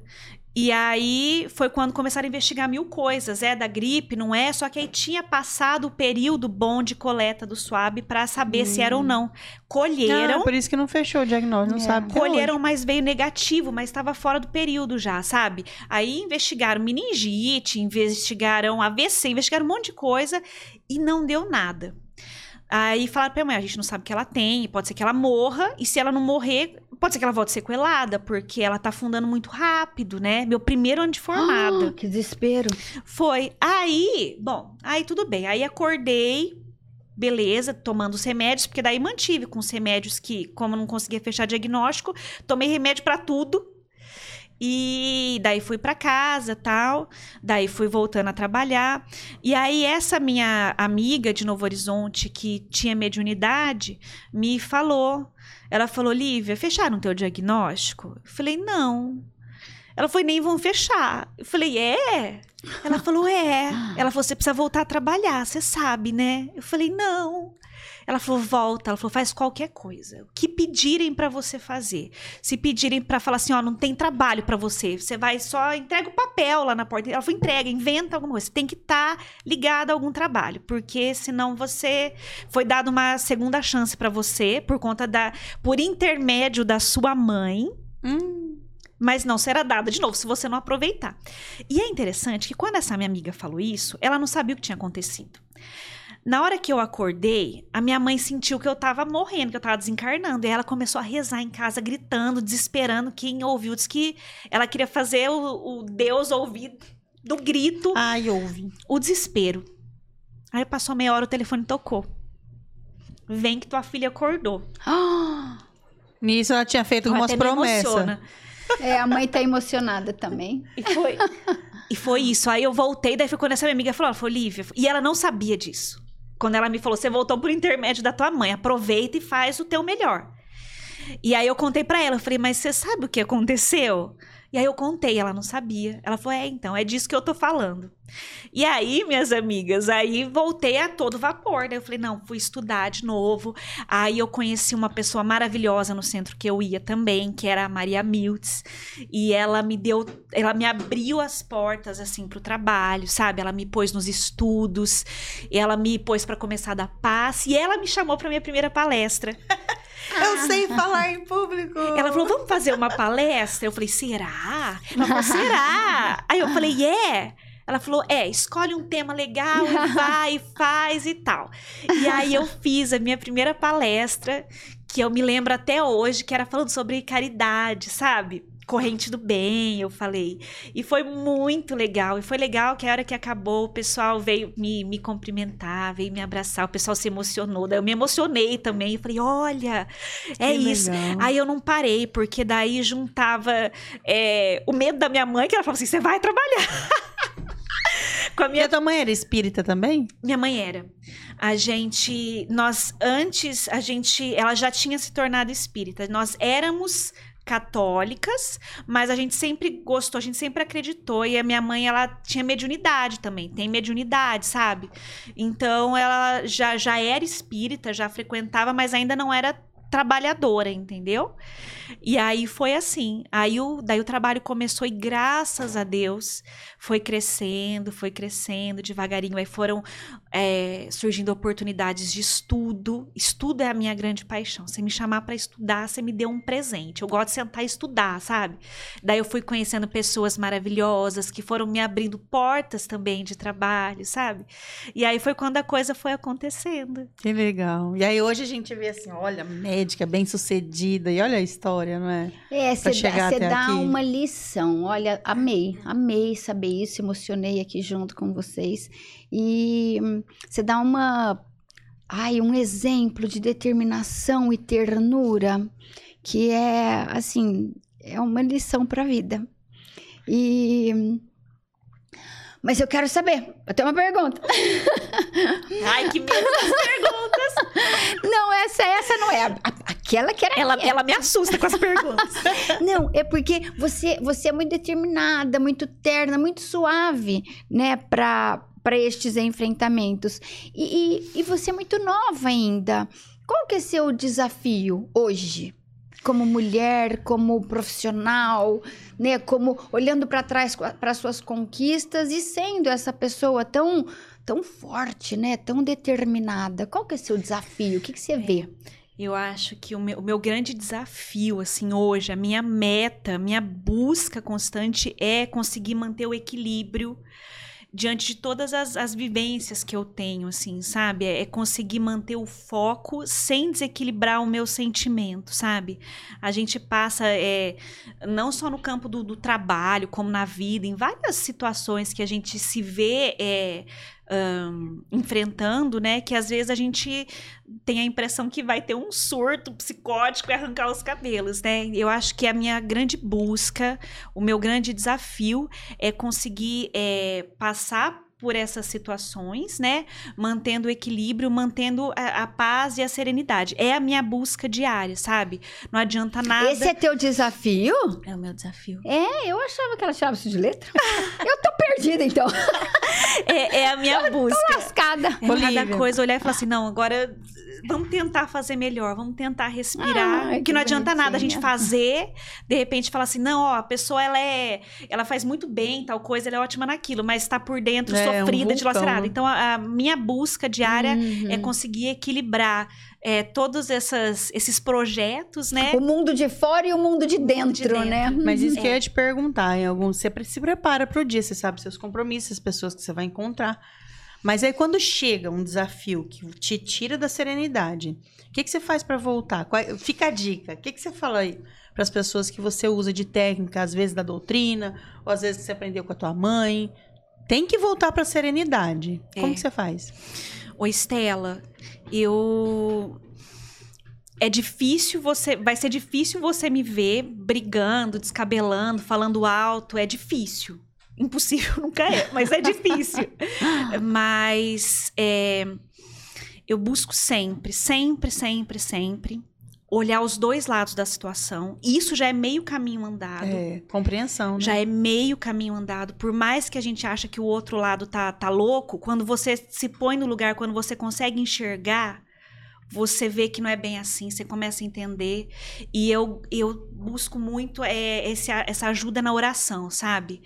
E aí foi quando começaram a investigar mil coisas. É da gripe, não é? Só que aí tinha passado o período bom de coleta do swab pra saber se era ou não. Colheram. Ah, por isso que não fechou o diagnóstico, não É. sabe Colheram, mas veio negativo, mas estava fora do período já, sabe? Aí investigaram meningite, investigaram AVC, investigaram um monte de coisa e não deu nada. Aí falaram pra minha mãe, a gente não sabe o que ela tem, pode ser que ela morra, e se ela não morrer, pode ser que ela volte sequelada, porque ela tá afundando muito rápido, né? Meu primeiro ano de formada. Ah, que desespero. Foi. Aí, bom, aí tudo bem. Aí acordei, beleza, tomando os remédios, porque daí mantive com os remédios que, como não conseguia fechar diagnóstico, tomei remédio pra tudo. E daí fui pra casa, tal. Daí fui voltando a trabalhar. E aí essa minha amiga de Novo Horizonte que tinha mediunidade me falou. Ela falou: "Lívia, fecharam teu diagnóstico?" Eu falei: "Não". Ela foi nem vão fechar. Eu falei: "É?" Ela falou: "É". Ela falou: "Você precisa voltar a trabalhar, você sabe, né?" Eu falei: "Não". Ela falou: "Volta". Ela falou: "Faz qualquer coisa. O que pedirem pra você fazer. Se pedirem pra falar assim, ó, não tem trabalho pra você, você vai só entrega o papel lá na porta. Ela falou: "Entrega, inventa alguma coisa. Você tem que estar ligada a algum trabalho, porque senão você foi dado uma segunda chance pra você por conta da por intermédio da sua mãe, Hum. mas não será dada de novo se você não aproveitar. E é interessante que quando essa minha amiga falou isso, ela não sabia o que tinha acontecido. Na hora que eu acordei, a minha mãe sentiu que eu tava morrendo, que eu tava desencarnando. E ela começou a rezar em casa, gritando, desesperando. Quem ouviu disse que ela queria fazer o, o Deus ouvir do grito Ai, ouve. o desespero. Aí passou meia hora, o telefone tocou. Vem que tua filha acordou. Nisso ela tinha feito algumas promessas. é, a mãe tá emocionada também. E foi. e foi isso. Aí eu voltei, daí foi quando essa minha amiga falou, ela falou, Lívia. E ela não sabia disso. Quando ela me falou, você voltou por intermédio da tua mãe, aproveita e faz o teu melhor. E aí eu contei pra ela, eu falei, mas você sabe o que aconteceu? E aí eu contei, ela não sabia. Ela falou: é, então, é disso que eu tô falando. E aí, minhas amigas, aí voltei a todo vapor, né? Eu falei, não, fui estudar de novo. Aí eu conheci uma pessoa maravilhosa no centro que eu ia também, que era a Maria Miltz. E ela me deu, ela me abriu as portas, assim, pro trabalho, sabe? Ela me pôs nos estudos, ela me pôs para começar a dar paz. E ela me chamou pra minha primeira palestra. Eu sei falar em público. Ela falou, vamos fazer uma palestra? Eu falei, será? Ela falou, será? Aí eu falei, é. Yeah. Ela falou: é, escolhe um tema legal e vai, faz e tal. E aí eu fiz a minha primeira palestra, que eu me lembro até hoje, que era falando sobre caridade, sabe? corrente do bem, eu falei. E foi muito legal. E foi legal que a hora que acabou, o pessoal veio me, me cumprimentar, veio me abraçar, o pessoal se emocionou. Daí eu me emocionei também. Eu falei, olha, é que isso. Legal. Aí eu não parei, porque daí juntava é, o medo da minha mãe, que ela falou assim: você vai trabalhar. Com a minha... E a tua mãe era espírita também? Minha mãe era. A gente, nós antes, a gente, ela já tinha se tornado espírita. Nós éramos católicas, mas a gente sempre gostou, a gente sempre acreditou. E a minha mãe, ela tinha mediunidade também, tem mediunidade, sabe? Então ela já, já era espírita, já frequentava, mas ainda não era trabalhadora, entendeu? E aí foi assim. Aí o, daí o trabalho começou e graças a Deus foi crescendo, foi crescendo devagarinho. Aí foram é, surgindo oportunidades de estudo. Estudo é a minha grande paixão. Você me chamar para estudar, você me deu um presente. Eu gosto de sentar e estudar, sabe? Daí eu fui conhecendo pessoas maravilhosas que foram me abrindo portas também de trabalho, sabe? E aí foi quando a coisa foi acontecendo. Que legal. E aí hoje a gente vê assim, olha, médica bem sucedida e olha a história, não é? É, você dá, dá uma lição. Olha, amei, amei saber isso, emocionei aqui junto com vocês. E você dá uma. Ai, um exemplo de determinação e ternura que é, assim, é uma lição para a vida. E mas eu quero saber. Eu tenho uma pergunta. Ai, que medo das perguntas. Não, essa, essa não é. Aquela que era. Ela, ela me assusta com as perguntas. não, é porque você, você é muito determinada, muito terna, muito suave, né, para para estes enfrentamentos. E, e, e você é muito nova ainda. Qual que é seu desafio hoje? Como mulher, como profissional, né, como olhando para trás para suas conquistas e sendo essa pessoa tão tão forte, né, tão determinada. Qual que é o seu desafio? O que, que você vê? Eu acho que o meu, o meu, grande desafio, assim, hoje, a minha meta, minha busca constante é conseguir manter o equilíbrio diante de todas as, as vivências que eu tenho, assim, sabe? É, é conseguir manter o foco sem desequilibrar o meu sentimento, sabe? A gente passa, é, não só no campo do, do trabalho, como na vida, em várias situações que a gente se vê. É, um, enfrentando, né? Que às vezes a gente tem a impressão que vai ter um surto psicótico e arrancar os cabelos, né? Eu acho que a minha grande busca, o meu grande desafio é conseguir é, passar por essas situações, né? Mantendo o equilíbrio, mantendo a, a, paz e a serenidade. É a minha busca diária, sabe? Não adianta nada. Esse é teu desafio? É o meu desafio. É, eu achava que ela chamava isso de letra. eu tô perdida, então. é, é, a minha eu busca. Tô lascada. É cada coisa olhar e falar assim, não, agora vamos tentar fazer melhor, vamos tentar respirar. Ah, que, que não adianta nada a gente fazer, de repente falar assim, não, ó, a pessoa ela é, ela faz muito bem tal coisa, ela é ótima naquilo, mas está por dentro é, sofrida, um dilacerada. Então a, a, minha busca diária é uhum. é conseguir equilibrar é, todos essas, esses projetos, né? O mundo de fora e o mundo de dentro, mundo de dentro. né? Mas isso é. que eu ia te perguntar, em algum, você se prepara para o dia, você sabe seus compromissos, as pessoas que você vai encontrar. Mas aí quando chega um desafio que te tira da serenidade, o que, que você faz para voltar? Fica a dica. O que, que você fala aí para as pessoas que você usa de técnica, às vezes da doutrina, ou às vezes que você aprendeu com a tua mãe? Tem que voltar para a serenidade. Como é. que você faz? Ô, Estela, eu é difícil você. Vai ser difícil você me ver brigando, descabelando, falando alto. É difícil. Impossível nunca é, mas é difícil. mas é, eu busco sempre, sempre, sempre, sempre olhar os dois lados da situação. Isso já é meio caminho andado. É, compreensão, né? Já é meio caminho andado. Por mais que a gente ache que o outro lado tá, tá louco, quando você se põe no lugar, quando você consegue enxergar, você vê que não é bem assim, você começa a entender. E eu, eu busco muito é, esse, essa ajuda na oração, sabe?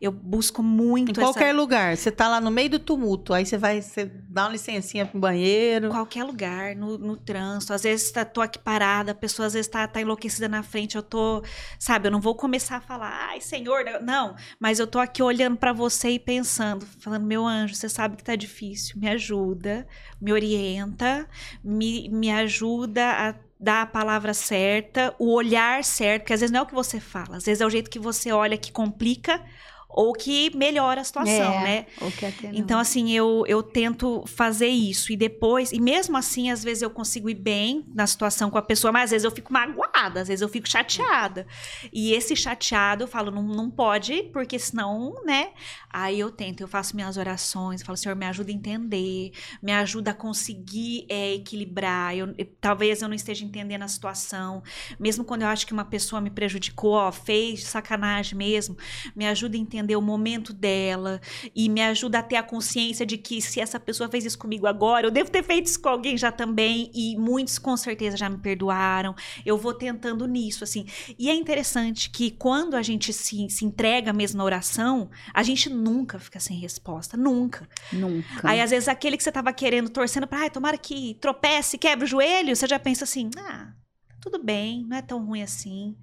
Eu busco muito. Em qualquer essa... lugar. Você tá lá no meio do tumulto, aí você vai você dá uma licencinha pro banheiro. Qualquer lugar, no, no trânsito. Às vezes tá, tô aqui parada, a pessoa às vezes tá, tá enlouquecida na frente, eu tô. Sabe, eu não vou começar a falar, ai, Senhor, não. Mas eu tô aqui olhando para você e pensando, falando, meu anjo, você sabe que tá difícil, me ajuda, me orienta, me, me ajuda a dar a palavra certa, o olhar certo, porque às vezes não é o que você fala, às vezes é o jeito que você olha que complica ou que melhora a situação, É, né? ou que até não. Então, assim, eu, eu tento fazer isso. E depois, e mesmo assim, às vezes eu consigo ir bem na situação com a pessoa, mas às vezes eu fico magoada, às vezes eu fico chateada. E esse chateado, eu falo, não, não pode, porque senão, né? Aí eu tento, eu faço minhas orações, falo, Senhor, me ajuda a entender, me ajuda a conseguir é, equilibrar. Eu, eu- talvez eu não esteja entendendo a situação. Mesmo quando eu acho que uma pessoa me prejudicou, ó, fez sacanagem mesmo, me ajuda a entender o momento dela e me ajuda a ter a consciência de que se essa pessoa fez isso comigo agora, eu devo ter feito isso com alguém já também e muitos com certeza já me perdoaram. Eu vou tentando nisso, assim. E é interessante que quando a gente se, se entrega mesmo na oração, a gente nunca fica sem resposta, nunca. Nunca. Aí, às vezes, aquele que você tava querendo, torcendo pra, ai, tomara que tropece, quebre o joelho, você já pensa assim, ah, tudo bem, não é tão ruim assim.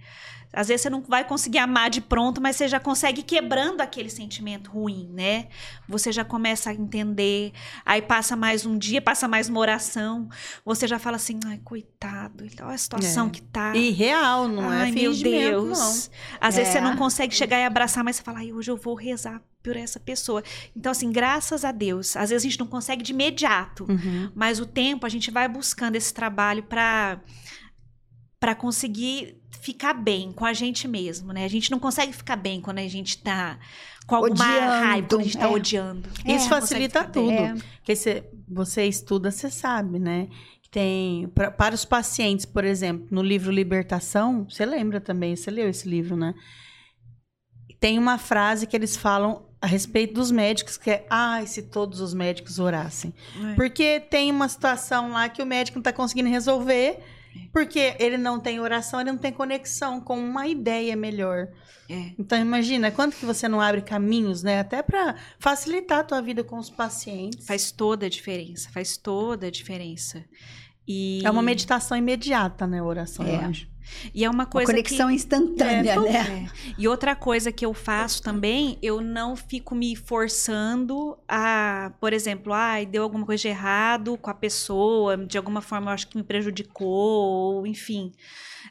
Às vezes você não vai conseguir amar de pronto, mas você já consegue quebrando aquele sentimento ruim, né? Você já começa a entender. Aí passa mais um dia, passa mais uma oração. Você já fala assim, ai, coitado, olha a situação É. que tá. E real, não Ai, é meu fingimento, não. Deus. Às vezes você É. não consegue chegar e abraçar, mas você fala, ai, hoje eu vou rezar por essa pessoa. Então, assim, graças a Deus. Às vezes a gente não consegue de imediato, Uhum. mas o tempo a gente vai buscando esse trabalho para para conseguir ficar bem com a gente mesmo, né? A gente não consegue ficar bem quando a gente tá com alguma Odiando, raiva, quando a gente tá é. odiando. Isso Não consegue facilita tudo. É. Porque você, você estuda, você sabe, né? Que Tem, pra- para os pacientes, por exemplo, no livro Libertação, você lembra também, você leu esse livro, né? Tem uma frase que eles falam a respeito dos médicos, que é, ai, se todos os médicos orassem. É. Porque tem uma situação lá que o médico não está conseguindo resolver, porque ele não tem oração, ele não tem conexão com uma ideia melhor. É. Então imagina, quanto que você não abre caminhos, né? Até para facilitar a tua vida com os pacientes. Faz toda a diferença, faz toda a diferença. E É uma meditação imediata, né, a oração, eu É. acho. E é uma Uma coisa conexão que... instantânea, É, né? É. E outra coisa que eu faço também, eu não fico me forçando a, por exemplo, ai, deu alguma coisa de errado com a pessoa, de alguma forma eu acho que me prejudicou, ou enfim.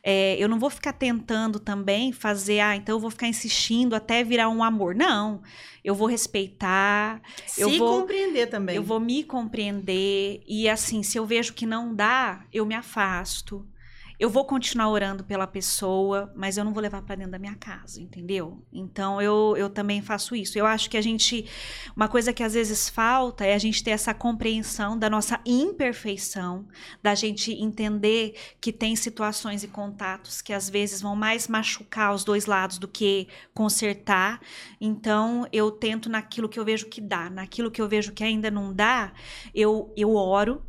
É, eu não vou ficar tentando também fazer, ah, então eu vou ficar insistindo até virar um amor. Não. Eu vou respeitar, Eu Se vou- compreender também. eu vou me compreender e assim, se eu vejo que não dá, eu me afasto. Eu vou continuar orando pela pessoa, mas eu não vou levar para dentro da minha casa, entendeu? Então eu, eu também faço isso. Eu acho que a gente. Uma coisa que às vezes falta é a gente ter essa compreensão da nossa imperfeição, da gente entender que tem situações e contatos que às vezes vão mais machucar os dois lados do que consertar. Então eu tento naquilo que eu vejo que dá, naquilo que eu vejo que ainda não dá, eu, eu oro.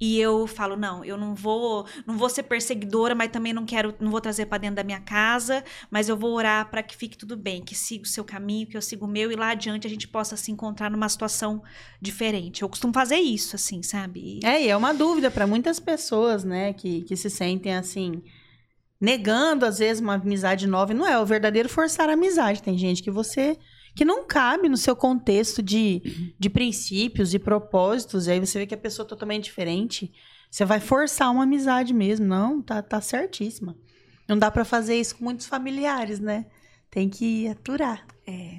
E eu falo, não, eu não vou, não vou ser perseguidora, mas também não quero, não vou trazer para dentro da minha casa, mas eu vou orar para que fique tudo bem, que siga o seu caminho, que eu siga o meu e lá adiante a gente possa se encontrar numa situação diferente. Eu costumo fazer isso, assim, sabe? E- É, e é uma dúvida para muitas pessoas, né, que, que se sentem assim, negando às vezes uma amizade nova. E não é o verdadeiro forçar a amizade. Tem gente que você. Que não cabe no seu contexto de, de princípios e propósitos. E aí você vê que a pessoa é totalmente diferente. Você vai forçar uma amizade mesmo. Não, tá, tá certíssima. Não dá para fazer isso com muitos familiares, né? Tem que aturar. É.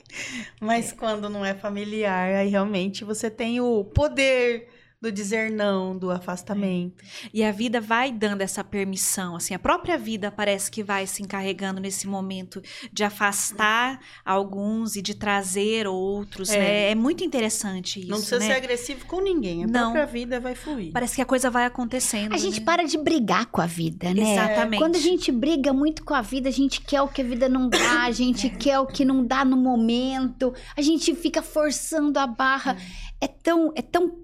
Mas quando não é familiar, aí realmente você tem o poder do dizer não, do afastamento. E a vida vai dando essa permissão, assim, a própria vida parece que vai se encarregando nesse momento de afastar alguns e de trazer outros, É. né? É muito interessante isso, não precisa né? ser agressivo com ninguém, a Não. própria vida vai fluir. Parece que a coisa vai acontecendo. A gente né? para de brigar com a vida, né? Exatamente. Quando a gente briga muito com a vida, a gente quer o que a vida não dá, a gente quer o que não dá no momento, a gente fica forçando a barra. É tão, é tão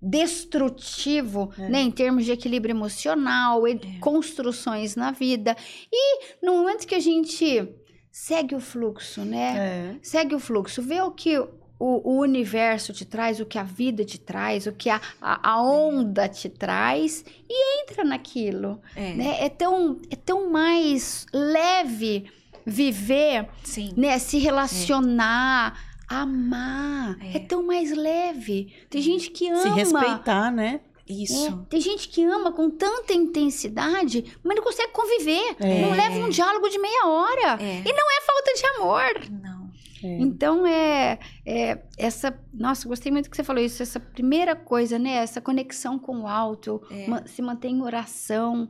destrutivo, É. né, em termos de equilíbrio emocional, e É. construções na vida. E no momento que a gente segue o fluxo, né? É. Segue o fluxo, vê o que o, o universo te traz, o que a vida te traz, o que a, a, a onda te traz e entra naquilo. É, Né? É, tão, é tão mais leve viver, sim. né? Se relacionar, amar. É. É. tão mais leve. Tem gente que ama. Se respeitar, né? Isso. É, tem gente que ama com tanta intensidade, mas não consegue conviver. É. Não leva um diálogo de meia hora. É. E não é falta de amor. Não. É. Então é, é essa. Nossa, gostei muito que você falou isso. Essa primeira coisa, né? Essa conexão com o alto, É. ma- se manter em oração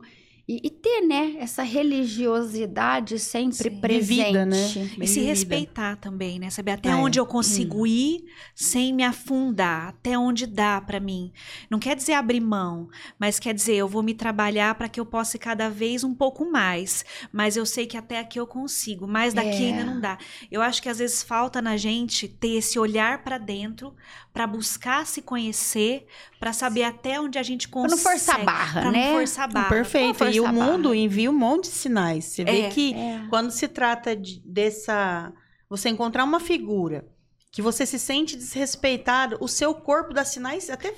e, e ter, né? Essa religiosidade sempre Sim. presente. Vivida, né? E se respeitar também, né? Saber até É. onde eu consigo ir sem me afundar, até onde dá pra mim. Não quer dizer abrir mão, mas quer dizer eu vou me trabalhar para que eu possa ir cada vez um pouco mais. Mas eu sei que até aqui eu consigo, mas daqui É. ainda não dá. Eu acho que às vezes falta na gente ter esse olhar pra dentro, pra buscar se conhecer, pra saber até onde a gente Pra consegue. não forçar a barra, pra né? não forçar a barra. Perfeito. E o mundo envia um monte de sinais. Você vê É. que É. quando se trata de- dessa. Você encontrar uma figura que você se sente desrespeitado, o seu corpo dá sinais até.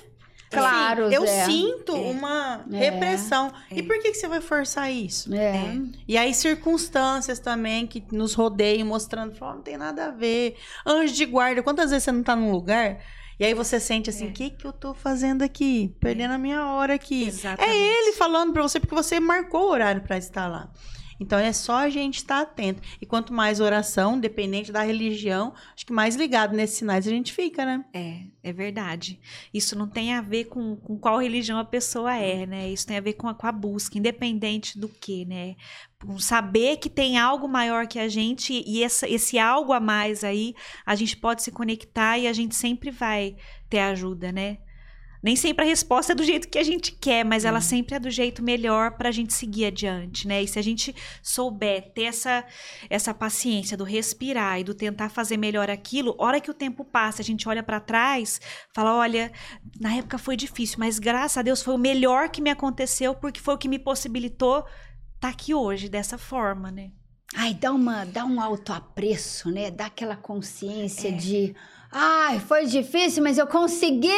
Claro, Assim, eu Zé. sinto É. uma É. repressão. É. E por que, que você vai forçar isso? É. E aí, circunstâncias também que nos rodeiam, mostrando, falam, não tem nada a ver. Anjo de guarda, quantas vezes você não tá num lugar e aí você sente assim, o É. que que eu tô fazendo aqui? Perdendo a minha hora aqui. Exatamente. É ele falando pra você porque você marcou o horário pra estar lá. Então é só a gente estar atento. E quanto mais oração, dependente da religião, acho que mais ligado nesses sinais a gente fica, né? É, é verdade. Isso não tem a ver com, com qual religião a pessoa é, né? Isso tem a ver com a, com a busca, independente do que, né? Com saber que tem algo maior que a gente e essa, esse algo a mais aí, a gente pode se conectar e a gente sempre vai ter ajuda, né? Nem sempre a resposta é do jeito que a gente quer, mas ela sempre é do jeito melhor para a gente seguir adiante, né? E se a gente souber ter essa, essa paciência do respirar e do tentar fazer melhor aquilo, hora que o tempo passa, a gente olha para trás, fala, olha, na época foi difícil, mas graças a Deus foi o melhor que me aconteceu porque foi o que me possibilitou estar aqui hoje dessa forma, né? Ai, dá, uma, dá um autoapreço, né? Dá aquela consciência É. de. Ai, foi difícil, mas eu consegui!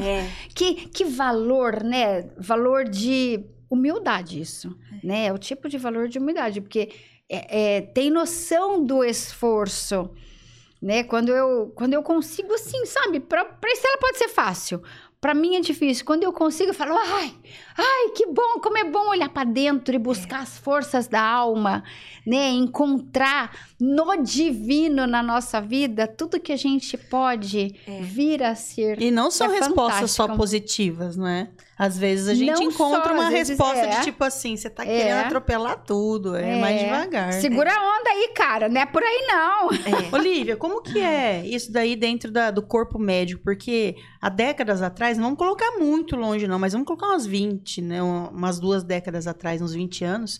É, Que, que valor, né? Valor de humildade, isso. Né? É o tipo de valor de humildade, porque é, é, tem noção do esforço. Né? Quando, eu, quando eu consigo, assim, sabe? Pra Estela pode ser fácil. Pra mim é difícil. Quando eu consigo, eu falo, ai, ai, que bom, como é bom olhar pra dentro e buscar as forças da alma, né? Encontrar no divino na nossa vida tudo que a gente pode É. vir a ser. E não são É respostas só fantástico. positivas, não é? Às vezes a gente Não encontra só, uma vezes resposta é. de tipo assim, você tá É. querendo atropelar tudo, é, É. mais devagar. Segura a onda aí, cara. Não é por aí, não. é. Olivia, como que é isso daí dentro da- do corpo médico? Porque há décadas atrás, não vamos colocar muito longe não, mas vamos colocar umas 20, né? um- Umas duas décadas atrás, uns 20 anos,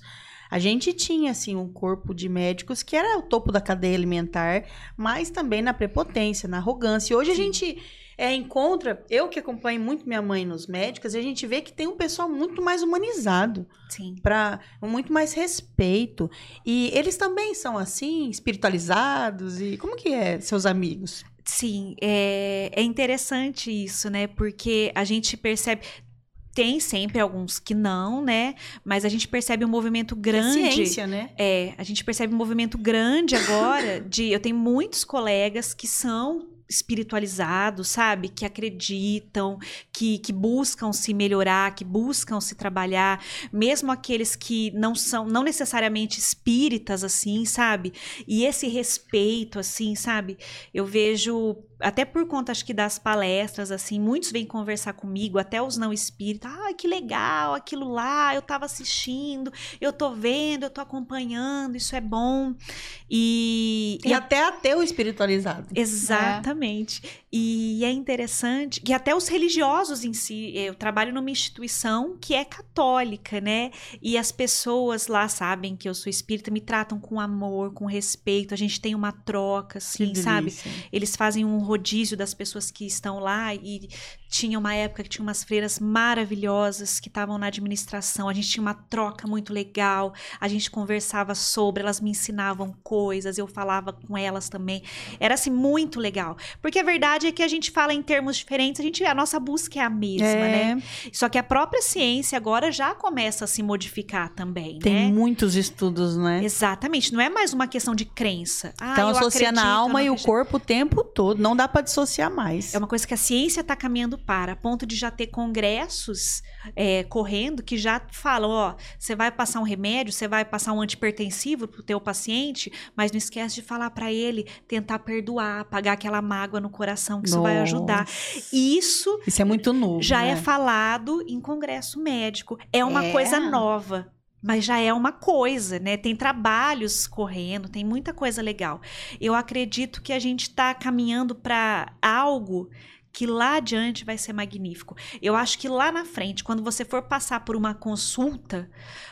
a gente tinha, assim, um corpo de médicos que era o topo da cadeia alimentar, mas também na prepotência, na arrogância. E hoje a gente é, encontra, eu que acompanho muito minha mãe nos médicos, a gente vê que tem um pessoal muito mais humanizado Sim. para muito mais respeito. E eles também são assim, espiritualizados e como que é seus amigos? Sim, é, é interessante isso, né? Porque a gente percebe. Tem sempre alguns que não, né? Mas a gente percebe um movimento grande. Ciência, né? É, a gente percebe um movimento grande agora de. Eu tenho muitos colegas que são espiritualizados, sabe? Que acreditam, que, que buscam se melhorar, que buscam se trabalhar, mesmo aqueles que não são, não necessariamente espíritas, assim, sabe? E esse respeito, assim, sabe? Eu vejo até por conta, acho que das palestras, assim, muitos vêm conversar comigo, até os não espíritas. Ah, que legal, aquilo lá, eu tava assistindo, eu tô vendo, eu tô acompanhando, isso é bom. E, E, até ateu espiritualizado. Exatamente. E é interessante que até os religiosos em si, eu trabalho numa instituição que é católica, né? E as pessoas lá sabem que eu sou espírita, me tratam com amor, com respeito, a gente tem uma troca, assim, sabe? Eles fazem um rodízio das pessoas que estão lá e tinha uma época que tinha umas freiras maravilhosas que estavam na administração. A gente tinha uma troca muito legal. A gente conversava sobre, elas me ensinavam coisas, eu falava com elas também. Era assim muito legal, porque a verdade é que a gente fala em termos diferentes, a gente a nossa busca é a mesma, É, né? Só que a própria ciência agora já começa a se modificar também, Tem né? muitos estudos, né? Exatamente, não é mais uma questão de crença. Ah, Estão eu associando a acredito, eu alma e o corpo o tempo todo. Não dá pra dissociar mais. É uma coisa que a ciência está caminhando para, a ponto de já ter congressos é, correndo que já falam, ó, você vai passar um remédio, você vai passar um antipertensivo pro teu paciente, mas não esquece de falar para ele tentar perdoar, apagar aquela mágoa no coração, que isso vai ajudar. Isso Isso é muito novo. já né? é falado em congresso médico. É uma É. coisa nova. Mas já é uma coisa, né? Tem trabalhos correndo, tem muita coisa legal. Eu acredito que a gente está caminhando para algo que lá adiante vai ser magnífico. Eu acho que lá na frente, quando você for passar por uma consulta,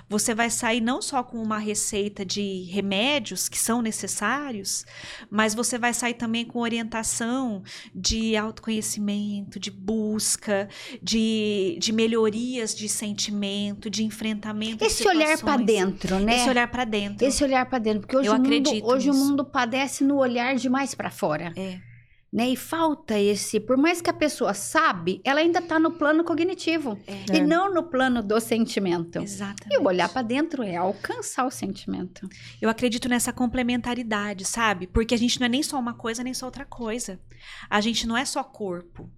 você vai sair não só com uma receita de remédios que são necessários, mas você vai sair também com orientação de autoconhecimento, de busca, de, de melhorias de sentimento, de enfrentamento. de Esse olhar pra situações. dentro, né? Esse olhar para dentro. Esse olhar pra dentro, porque hoje, Eu o mundo, hoje o mundo padece no olhar demais pra fora. É. Né? E falta esse, por mais que a pessoa sabe, ela ainda tá no plano cognitivo É. e não no plano do sentimento. Exatamente. E o olhar pra dentro é alcançar o sentimento. Eu acredito nessa complementaridade, sabe? Porque a gente não é nem só uma coisa, nem só outra coisa. A gente não é só corpo.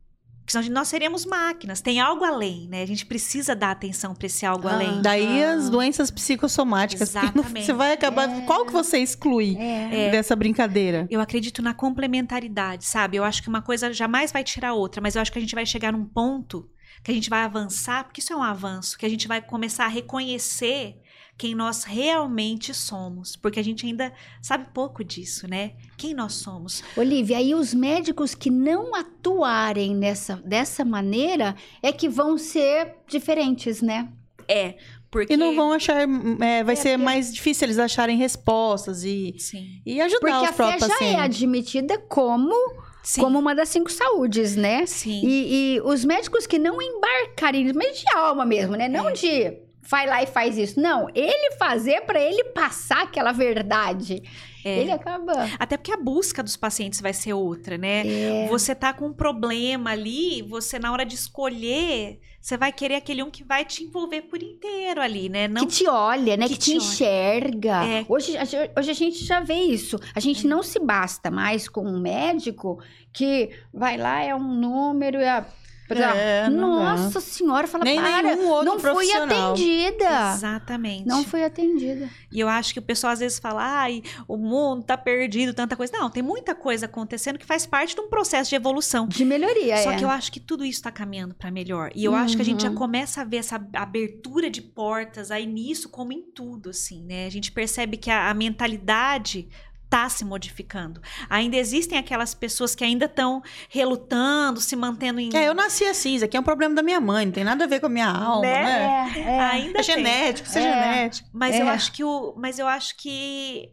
Porque senão nós seríamos máquinas. Tem algo além, né? A gente precisa dar atenção para esse algo Ah. além. Daí Ah. as doenças psicossomáticas. que não- Exatamente. Você vai acabar. É. Qual que você exclui É. dessa brincadeira? Eu acredito na complementaridade, sabe? Eu acho que uma coisa jamais vai tirar a outra, mas eu acho que a gente vai chegar num ponto que a gente vai avançar, porque isso é um avanço, que a gente vai começar a reconhecer quem nós realmente somos, porque a gente ainda sabe pouco disso, né? Quem nós somos. Olivia, aí os médicos que não atuarem nessa, dessa maneira é que vão ser diferentes, né? É, porque E não vão achar. é, vai É, ser porque- mais difícil eles acharem respostas e, Sim. e ajudar Porque os a fé próprios já é pacientes. admitida como, Sim. como uma das cinco saúdes, né? Sim. E, e os médicos que não embarcarem, mas de alma mesmo, né? Não É. de vai lá e faz isso. Não, ele fazer pra ele passar aquela verdade. É. Ele acaba. Até porque a busca dos pacientes vai ser outra, né? É. Você tá com um problema ali, você na hora de escolher, você vai querer aquele um que vai te envolver por inteiro ali, né? Não Que te olha, né? Que, que te, te enxerga. É. Hoje, hoje a gente já vê isso. A gente não se basta mais com um médico que vai lá, é um número, é. A- É, dá. Nossa senhora, fala, Nem para, nenhum outro não fui atendida. Exatamente. Não fui atendida. E eu acho que o pessoal às vezes fala, ai, o mundo tá perdido, tanta coisa. Não, tem muita coisa acontecendo que faz parte de um processo de evolução. De melhoria, Só é. que eu acho que tudo isso está caminhando para melhor. E eu acho que a gente já Uhum. começa a ver essa abertura de portas aí nisso, como em tudo, assim, né? A gente percebe que a, a mentalidade tá se modificando. Ainda existem aquelas pessoas que ainda estão relutando, se mantendo em. É, eu nasci assim, isso aqui é um problema da minha mãe, não tem nada a ver com a minha alma, Né? né? É, é. Ainda É tem. genético, isso é, É. genético. Mas eu É. acho que o, mas eu acho que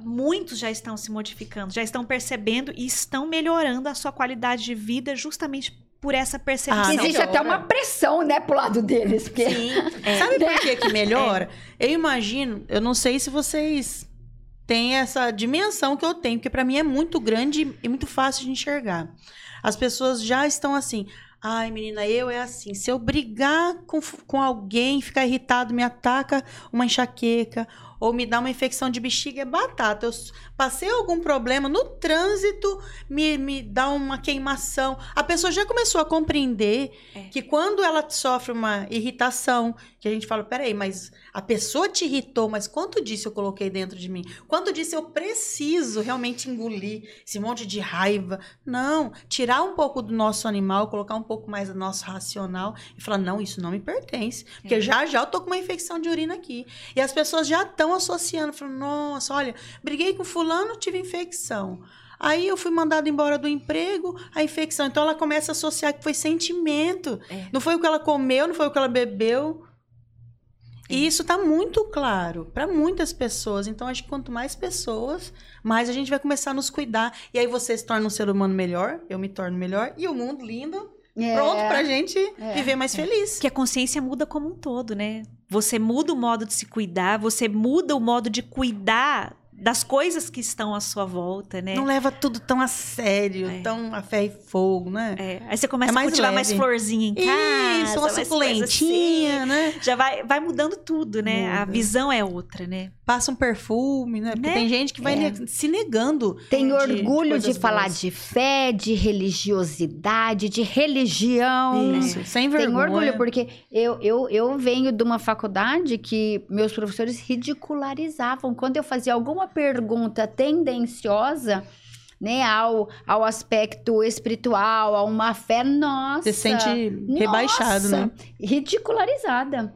muitos já estão se modificando, já estão percebendo e estão melhorando a sua qualidade de vida justamente por essa percepção. Ah. Existe até uma pressão, né, pro lado deles. Porque... Sim. É. Sabe por que que melhora? Eu imagino, eu não sei se vocês têm essa dimensão que eu tenho, porque pra mim é muito grande e muito fácil de enxergar. As pessoas já estão assim, ai menina, eu é assim, se eu brigar com, com alguém, ficar irritado, me ataca uma enxaqueca, ou me dá uma infecção de bexiga, é batata. Eu passei algum problema no trânsito, me, me dá uma queimação. A pessoa já começou a compreender É. que quando ela sofre uma irritação, que a gente fala, peraí, mas a pessoa te irritou, mas quanto disso eu coloquei dentro de mim? Quanto disso eu preciso realmente engolir esse monte de raiva? Não, tirar um pouco do nosso animal, colocar um pouco mais do nosso racional e falar, não, isso não me pertence. Porque É. já já eu tô com uma infecção de urina aqui. E as pessoas já estão associando, falando, nossa, olha, briguei com fulano, tive infecção. Aí eu fui mandada embora do emprego, a infecção. Então ela começa a associar que foi sentimento. É. Não foi o que ela comeu, não foi o que ela bebeu. E isso tá muito claro para muitas pessoas. Então, acho que quanto mais pessoas, mais a gente vai começar a nos cuidar. E aí você se torna um ser humano melhor, eu me torno melhor, e o mundo lindo, É. pronto pra gente É. viver mais feliz. Que a consciência muda como um todo, né? Você muda o modo de se cuidar, você muda o modo de cuidar das coisas que estão à sua volta, né? Não leva tudo tão a sério, É. tão a ferro e fogo, né? É, Aí você começa É mais a cultivar mais leve. florzinha em casa. Isso, uma mais suculentinha, né? assim. Já vai, vai mudando tudo, né? A Muda. visão é outra, né? Passa um perfume, né? Porque Né? tem gente que vai É. ne- se negando. Tem de- orgulho de, coisas falar boas. de fé, de religiosidade, de religião. Isso, sem Tem vergonha. orgulho, porque eu, eu, eu venho de uma faculdade que meus professores ridicularizavam. Quando eu fazia alguma pergunta tendenciosa, né, ao, ao aspecto espiritual, a uma fé, nossa. Você se sente rebaixado, nossa, né? Ridicularizada.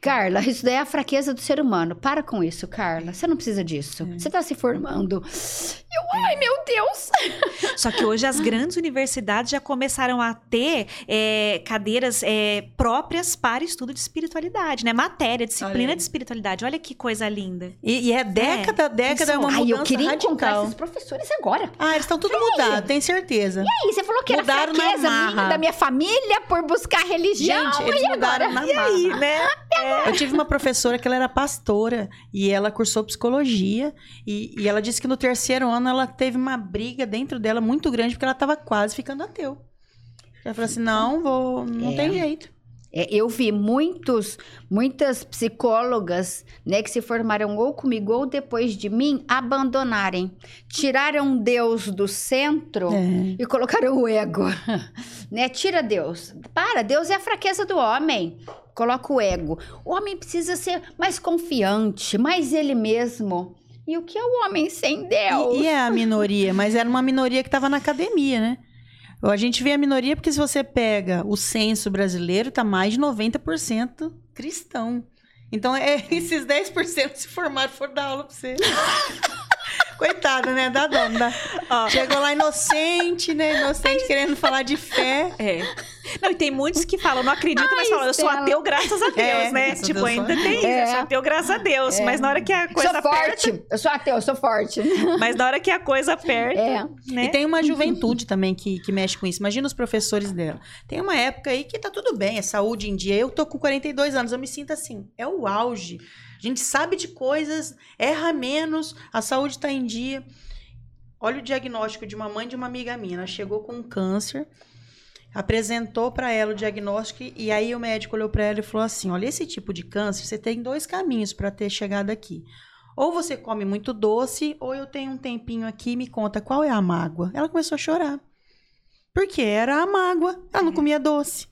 Carla, isso daí é a fraqueza do ser humano. Para com isso, Carla. Você não precisa disso. É. Você tá se formando. Eu, ai, meu Deus! Só que hoje as grandes universidades já começaram a ter é, cadeiras é, próprias para estudo de espiritualidade, né? Matéria, disciplina aí. de espiritualidade. Olha que coisa linda. E, e é década, década, é uma ai, mudança eu queria encontrar radical. esses professores agora. Ah, eles estão tudo mudados, tenho certeza. E aí, você falou que era Mudaram na fraqueza minha, da minha família por buscar religião. Gente, eles e mudaram agora? na marra. né? Eu tive uma professora que ela era pastora e ela cursou psicologia e, e ela disse que no terceiro ano ela teve uma briga dentro dela muito grande porque ela estava quase ficando ateu. Ela falou assim, não, vou, não É. tem jeito. É, eu vi muitos, muitas psicólogas, né, que se formaram ou comigo ou depois de mim, abandonarem. Tiraram Deus do centro É. e colocaram o ego. né? Tira Deus. Para, Deus é a fraqueza do homem. Coloca o ego. O homem precisa ser mais confiante, mais ele mesmo. E o que é o homem sem Deus? E, e é a minoria, mas era uma minoria que estava na academia, né? A gente vê a minoria porque se você pega o censo brasileiro, tá mais de 90% cristão. Então, é, esses 10% se formaram foram dar aula pra você. Coitada, né? Da dona. Ó, Chegou lá inocente, né? Inocente querendo falar de fé. é. Não, e tem muitos que falam, não acredito, mas falam, eu sou ateu graças a Deus, É, né? Tipo, Deus, ainda só- tem isso, É. eu sou ateu graças a Deus. É. Mas na hora que a coisa sou aperta. forte. Eu sou ateu, eu sou forte. Mas na hora que a coisa aperta, É. né? E tem uma juventude também que, que mexe com isso. Imagina os professores dela. Tem uma época aí que tá tudo bem, é saúde em dia. Eu tô com 42 anos, eu me sinto assim. É o auge. A gente sabe de coisas, erra menos, a saúde tá em dia. Olha o diagnóstico de uma mãe de uma amiga minha. Ela chegou com um câncer, apresentou para ela o diagnóstico e aí o médico olhou para ela e falou assim: "Olha, esse tipo de câncer, você tem dois caminhos para ter chegado aqui. Ou você come muito doce, ou eu tenho um tempinho aqui e me conta qual é a mágoa. Ela começou a chorar. Porque era a mágoa. Ela não É. comia doce.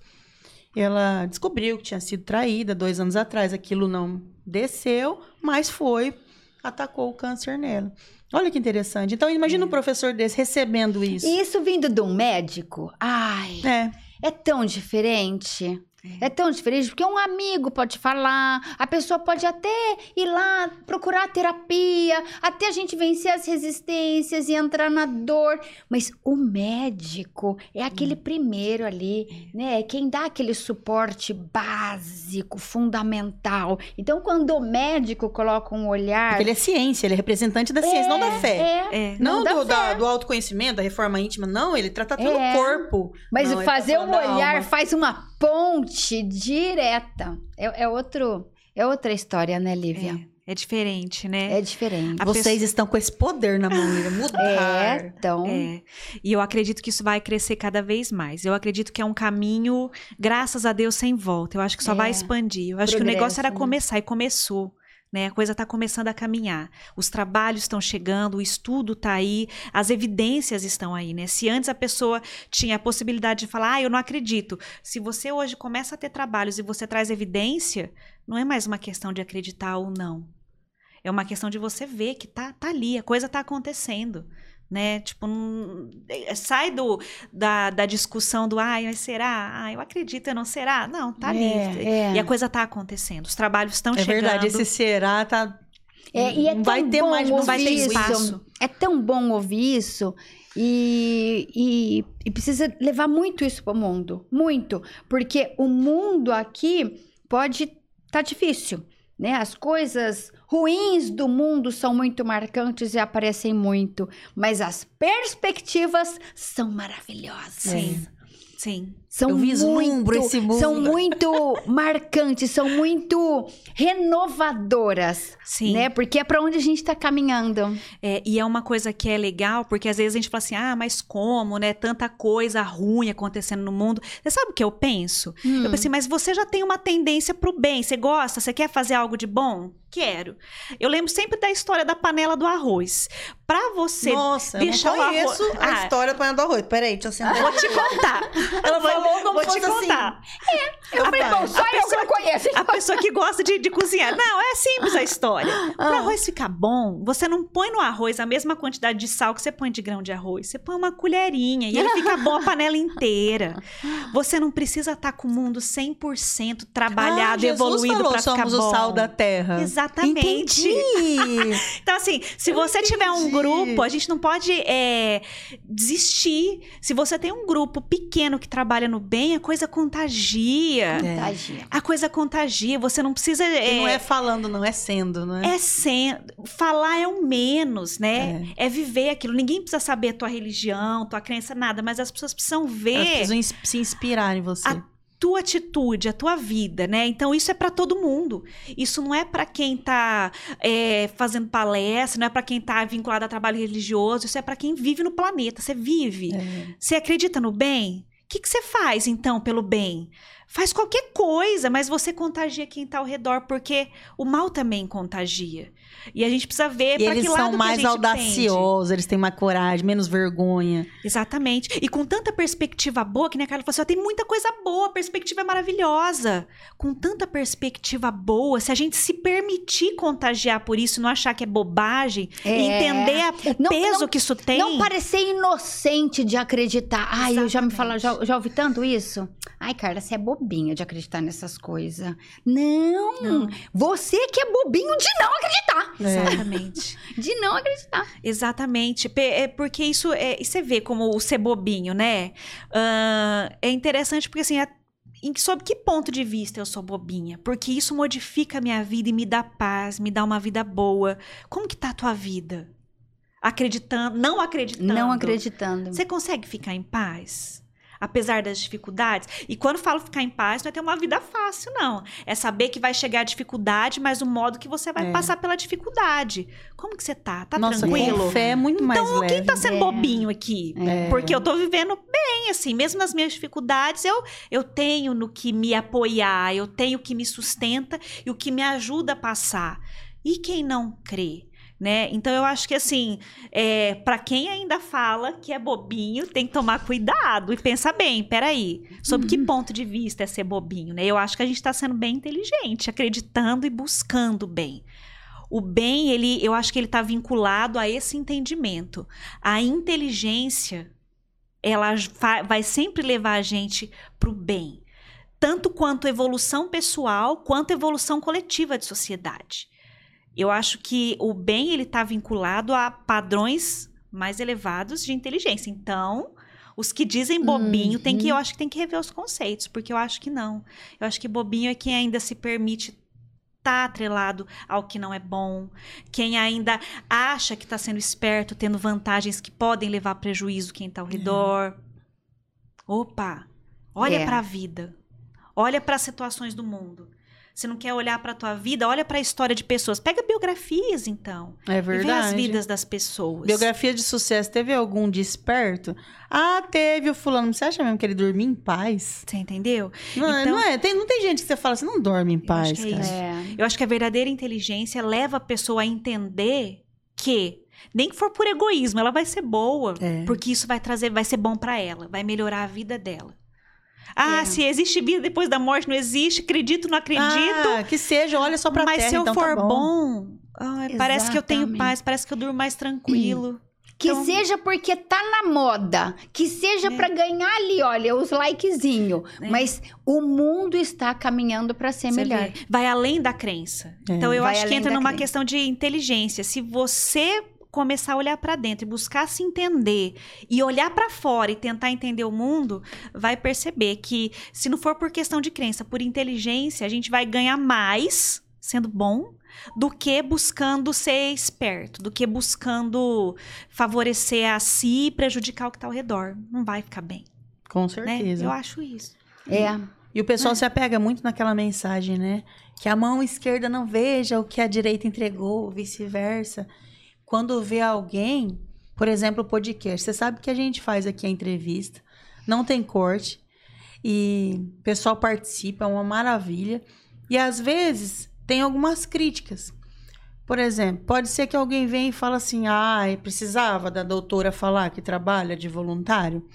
Ela descobriu que tinha sido traída dois anos atrás. Aquilo não desceu, mas foi, atacou o câncer nela. Olha que interessante. Então, imagina um professor desse recebendo isso. E isso vindo de um médico? Ai, É. é tão diferente. É tão diferente porque um amigo pode falar, a pessoa pode até ir lá procurar terapia, até a gente vencer as resistências e entrar na dor. Mas o médico é aquele primeiro ali, né? É quem dá aquele suporte básico, fundamental. Então, quando o médico coloca um olhar. Porque ele é ciência, ele é representante da ciência, não da fé. É, É. Não, não do, fé. da- do autoconhecimento, da reforma íntima, não. Ele trata pelo É. corpo. Mas Não, ele tá fazer um olhar faz uma ponte direta. É, é outro, é outra história, né, Lívia? É, é diferente, né? É, diferente. A Vocês pessoa- estão com esse poder na mão, Lívia. Mudar. É, então. É. E eu acredito que isso vai crescer cada vez mais. Eu acredito que é um caminho, graças a Deus, sem volta. Eu acho que só É. vai expandir. Eu acho que o Progresso, negócio era né? começar e começou. Né? A coisa está começando a caminhar. Os trabalhos estão chegando, o estudo está aí, as evidências estão aí, né? Se antes a pessoa tinha a possibilidade de falar, ah, eu não acredito. Se você hoje começa a ter trabalhos e você traz evidência, não é mais uma questão de acreditar ou não. É uma questão de você ver que tá, tá ali, a coisa tá acontecendo né? Tipo, não, é, sai do, da, da discussão do, ai, mas será? Ah, eu acredito, eu não será? Não, tá ali. É, é. E a coisa tá acontecendo, os trabalhos estão É chegando. verdade, esse será tá. É, e é não tão vai ter bom mais, não vai ter ouvir isso. espaço. É tão bom ouvir isso e, e, e precisa levar muito isso para o mundo. Muito. Porque o mundo aqui pode estar tá difícil. Né? As coisas ruins do mundo são muito marcantes e aparecem muito. Mas as perspectivas são maravilhosas. Sim. Sim. São Eu vislumbro muito, esse mundo. São muito marcantes, são muito renovadoras, Sim. né? Porque é para onde a gente está caminhando. É, e é uma coisa que é legal, porque às vezes a gente fala assim, ah, mas como, né? Tanta coisa ruim acontecendo no mundo. Você sabe o que eu penso? Hum. Eu pensei, mas você já tem uma tendência pro bem. Você gosta? Você quer fazer algo de bom? Quero. Eu lembro sempre da história da panela do arroz. Pra você Nossa, eu deixar não o arroz- conheço a Ah. história do panela do arroz. Peraí, deixa eu sentar. Vou te contar. Ela Falou como vou te assim. contar. Eu falei, Rapaz, bom, só a eu que pessoa- não conheço. A pessoa que gosta de, de cozinhar. Não, é simples a história. Para o Ah. arroz ficar bom, você não põe no arroz a mesma quantidade de sal que você põe de grão de arroz. Você põe uma colherinha e ele fica bom a panela inteira. Você não precisa estar com o mundo 100% trabalhado, Ah, Jesus evoluído para ficar somos bom. o sal da terra. Exatamente. Entendi. Então, assim, se Eu você tiver um entendi. grupo, a gente não pode é, desistir. Se você tem um grupo pequeno que trabalha no bem, a coisa contagia. É. Contagia. A coisa contagia. Você não precisa. E não é falando, não é sendo, né? É sendo. Falar é o menos, né? É. viver aquilo. Ninguém precisa saber a tua religião, tua crença, nada, mas as pessoas precisam Elas ver precisam ins- se inspirar em você. A- tua atitude, a tua vida, né? Então isso é pra todo mundo. Isso não é pra quem tá é, fazendo palestra, não é pra quem tá vinculado a trabalho religioso. Isso é pra quem vive no planeta. Você vive. É. Você acredita no bem? O que, que você faz, então, pelo bem? Faz qualquer coisa, mas você contagia quem tá ao redor, porque o mal também contagia. E a gente precisa ver E para eles que lado são que a mais gente audaciosos, eles têm mais coragem, menos vergonha. Exatamente. E com tanta perspectiva boa, que nem a Carla falou assim, ó, tem muita coisa boa, a perspectiva é maravilhosa. Com tanta perspectiva boa, se a gente se permitir contagiar por isso, não achar que é bobagem, e É. entender a- o Não- peso não- que isso tem. Não parecer inocente de acreditar. Ai, eu já me Exatamente. falo, já, já ouvi tanto isso. Ai, Carla, você é bobinha de acreditar nessas coisas. Não, Não. você que é bobinho de não acreditar. Exatamente. De não acreditar. Exatamente. É porque isso é. e Você vê como o ser bobinho, né? Ah, é interessante porque assim. é- em, sob que ponto de vista eu sou bobinha? Porque isso modifica a minha vida e me dá paz, me dá uma vida boa. Como que tá a tua vida? Acreditando, não acreditando. Não acreditando. Você consegue ficar em paz? Apesar das dificuldades? E quando falo ficar em paz, não é ter uma vida fácil, não. É saber que vai chegar a dificuldade, mas o modo que você vai É. passar pela dificuldade. Como que você tá? Tá Nossa, tranquilo? com fé é muito mais Então, leve. quem tá sendo É. bobinho aqui? É. Porque eu tô vivendo bem, assim, mesmo nas minhas dificuldades, eu, eu tenho no que me apoiar, eu tenho o que me sustenta e o que me ajuda a passar. E quem não crê? Né? Então eu acho que assim, é, para quem ainda fala que é bobinho, tem que tomar cuidado e pensar bem, peraí, sob que ponto de vista é ser bobinho, né? Eu acho que a gente está sendo bem inteligente, acreditando e buscando o bem. O bem, ele, eu acho que ele está vinculado a esse entendimento. A inteligência, ela va- vai sempre levar a gente para o bem. Tanto quanto evolução pessoal, quanto evolução coletiva de sociedade. Eu acho que o bem, ele está vinculado a padrões mais elevados de inteligência. Então, os que dizem bobinho, tem que, eu acho que tem que rever os conceitos, porque eu acho que não. Eu acho que bobinho é quem ainda se permite estar atrelado ao que não é bom, quem ainda acha que está sendo esperto, tendo vantagens que podem levar a prejuízo quem está ao redor. Opa, olha É. para a vida, olha para as situações do mundo. Você não quer olhar para a tua vida? Olha para a história de pessoas. Pega biografias, então. É E vê as verdade. vidas das pessoas. Biografia de sucesso, teve algum desperto? Ah, teve o fulano. Você acha mesmo que ele dormia em paz? Você entendeu? Não, é- Então- não é? Tem, não tem gente que você fala assim, não dorme em paz, que é cara. isso. É. Eu acho que a verdadeira inteligência leva a pessoa a entender que nem que for por egoísmo, ela vai ser boa, É. porque isso vai trazer, vai ser bom pra ela, vai melhorar a vida dela. Ah, É. se existe vida depois da morte, não existe, acredito, não acredito. Ah, que seja, olha só pra mas terra, se eu então tá for bom. bom, ai, parece que eu tenho paz, parece que eu durmo mais tranquilo. Que Então- seja porque tá na moda, que seja É. pra ganhar ali, olha, os likezinho, É. mas o mundo está caminhando pra ser Você melhor. vê? Vai além da crença. É. Então eu Vai acho que entra numa crença. questão de inteligência. Se você começar a olhar pra dentro e buscar se entender e olhar pra fora e tentar entender o mundo, vai perceber que se não for por questão de crença, por inteligência, a gente vai ganhar mais sendo bom do que buscando ser esperto, do que buscando favorecer a si e prejudicar o que tá ao redor. Não vai ficar bem, Com né? certeza. Eu acho isso. É. E o pessoal se apega muito naquela mensagem, né? Que a mão esquerda não veja o que a direita entregou, vice-versa. Quando vê alguém, por exemplo, o podcast, você sabe que a gente faz aqui a entrevista, não tem corte, e o pessoal participa, é uma maravilha. E às vezes tem algumas críticas. Por exemplo, pode ser que alguém venha e fala assim: ah, precisava da doutora falar que trabalha de voluntário.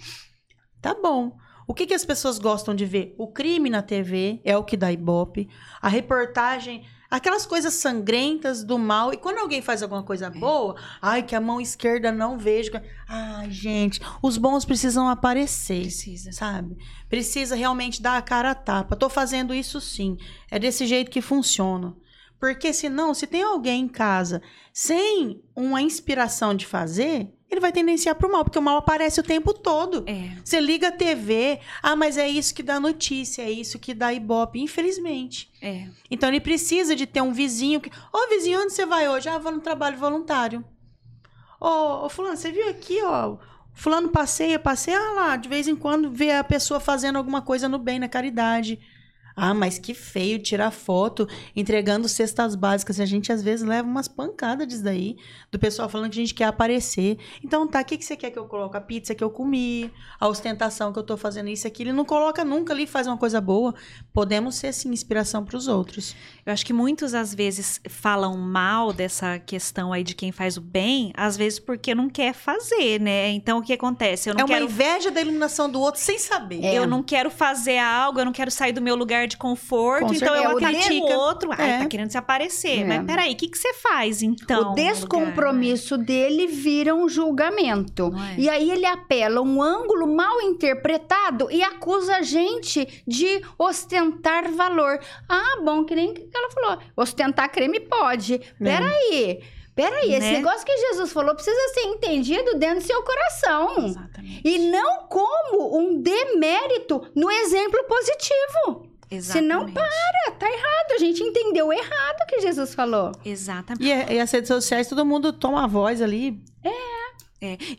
Tá bom. O que, que as pessoas gostam de ver? O crime na TV é o que dá ibope. A reportagem, aquelas coisas sangrentas do mal. E quando alguém faz alguma coisa boa, ai, que a mão esquerda não veja. Ai, gente, os bons precisam aparecer. Precisa. Sabe? Precisa realmente dar a cara a tapa. Tô fazendo isso sim. É desse jeito que funciona. Porque senão, se tem alguém em casa sem uma inspiração de fazer, ele vai tendenciar pro mal, porque o mal aparece o tempo todo. É. Você liga a TV, ah, mas é isso que dá notícia, é isso que dá ibope, infelizmente. É. Então ele precisa de ter um vizinho que. Ô, vizinho, onde você vai hoje? Ah, vou no trabalho voluntário. Ô, ô, fulano, você viu aqui, ó. Fulano passeia, passeia ah lá, de vez em quando vê a pessoa fazendo alguma coisa no bem, na caridade. Ah, mas que feio tirar foto entregando cestas básicas. A gente às vezes leva umas pancadas disso daí, do pessoal falando que a gente quer aparecer. Então tá, o que, que você quer que eu coloque? A pizza que eu comi, a ostentação que eu tô fazendo isso aqui. Ele não coloca nunca ali, faz uma coisa boa. Podemos ser, sim, inspiração para os outros. Eu acho que muitos, às vezes, falam mal dessa questão aí de quem faz o bem, às vezes porque não quer fazer, né? Então, o que acontece? Eu não é quero... uma inveja da iluminação do outro sem saber. É. Eu não quero fazer algo, eu não quero sair do meu lugar de conforto, Com então eu certeza. critico É, o o outro. Ai, É. tá querendo se aparecer. É. Mas peraí, o que, que você faz, então? o descompromisso dele vira um julgamento. É? E aí ele apela um ângulo mal interpretado e acusa a gente de ostentar valor. Ah, bom, que nem que ela falou. Ostentar creme pode. Peraí. Peraí, esse Né? negócio que Jesus falou precisa ser entendido dentro do seu coração. Exatamente. E não como um demérito no exemplo positivo. Senão, Exatamente. para, tá errado. A gente entendeu errado o que Jesus falou. Exatamente. E, é- e as redes sociais, todo mundo toma a voz ali. É,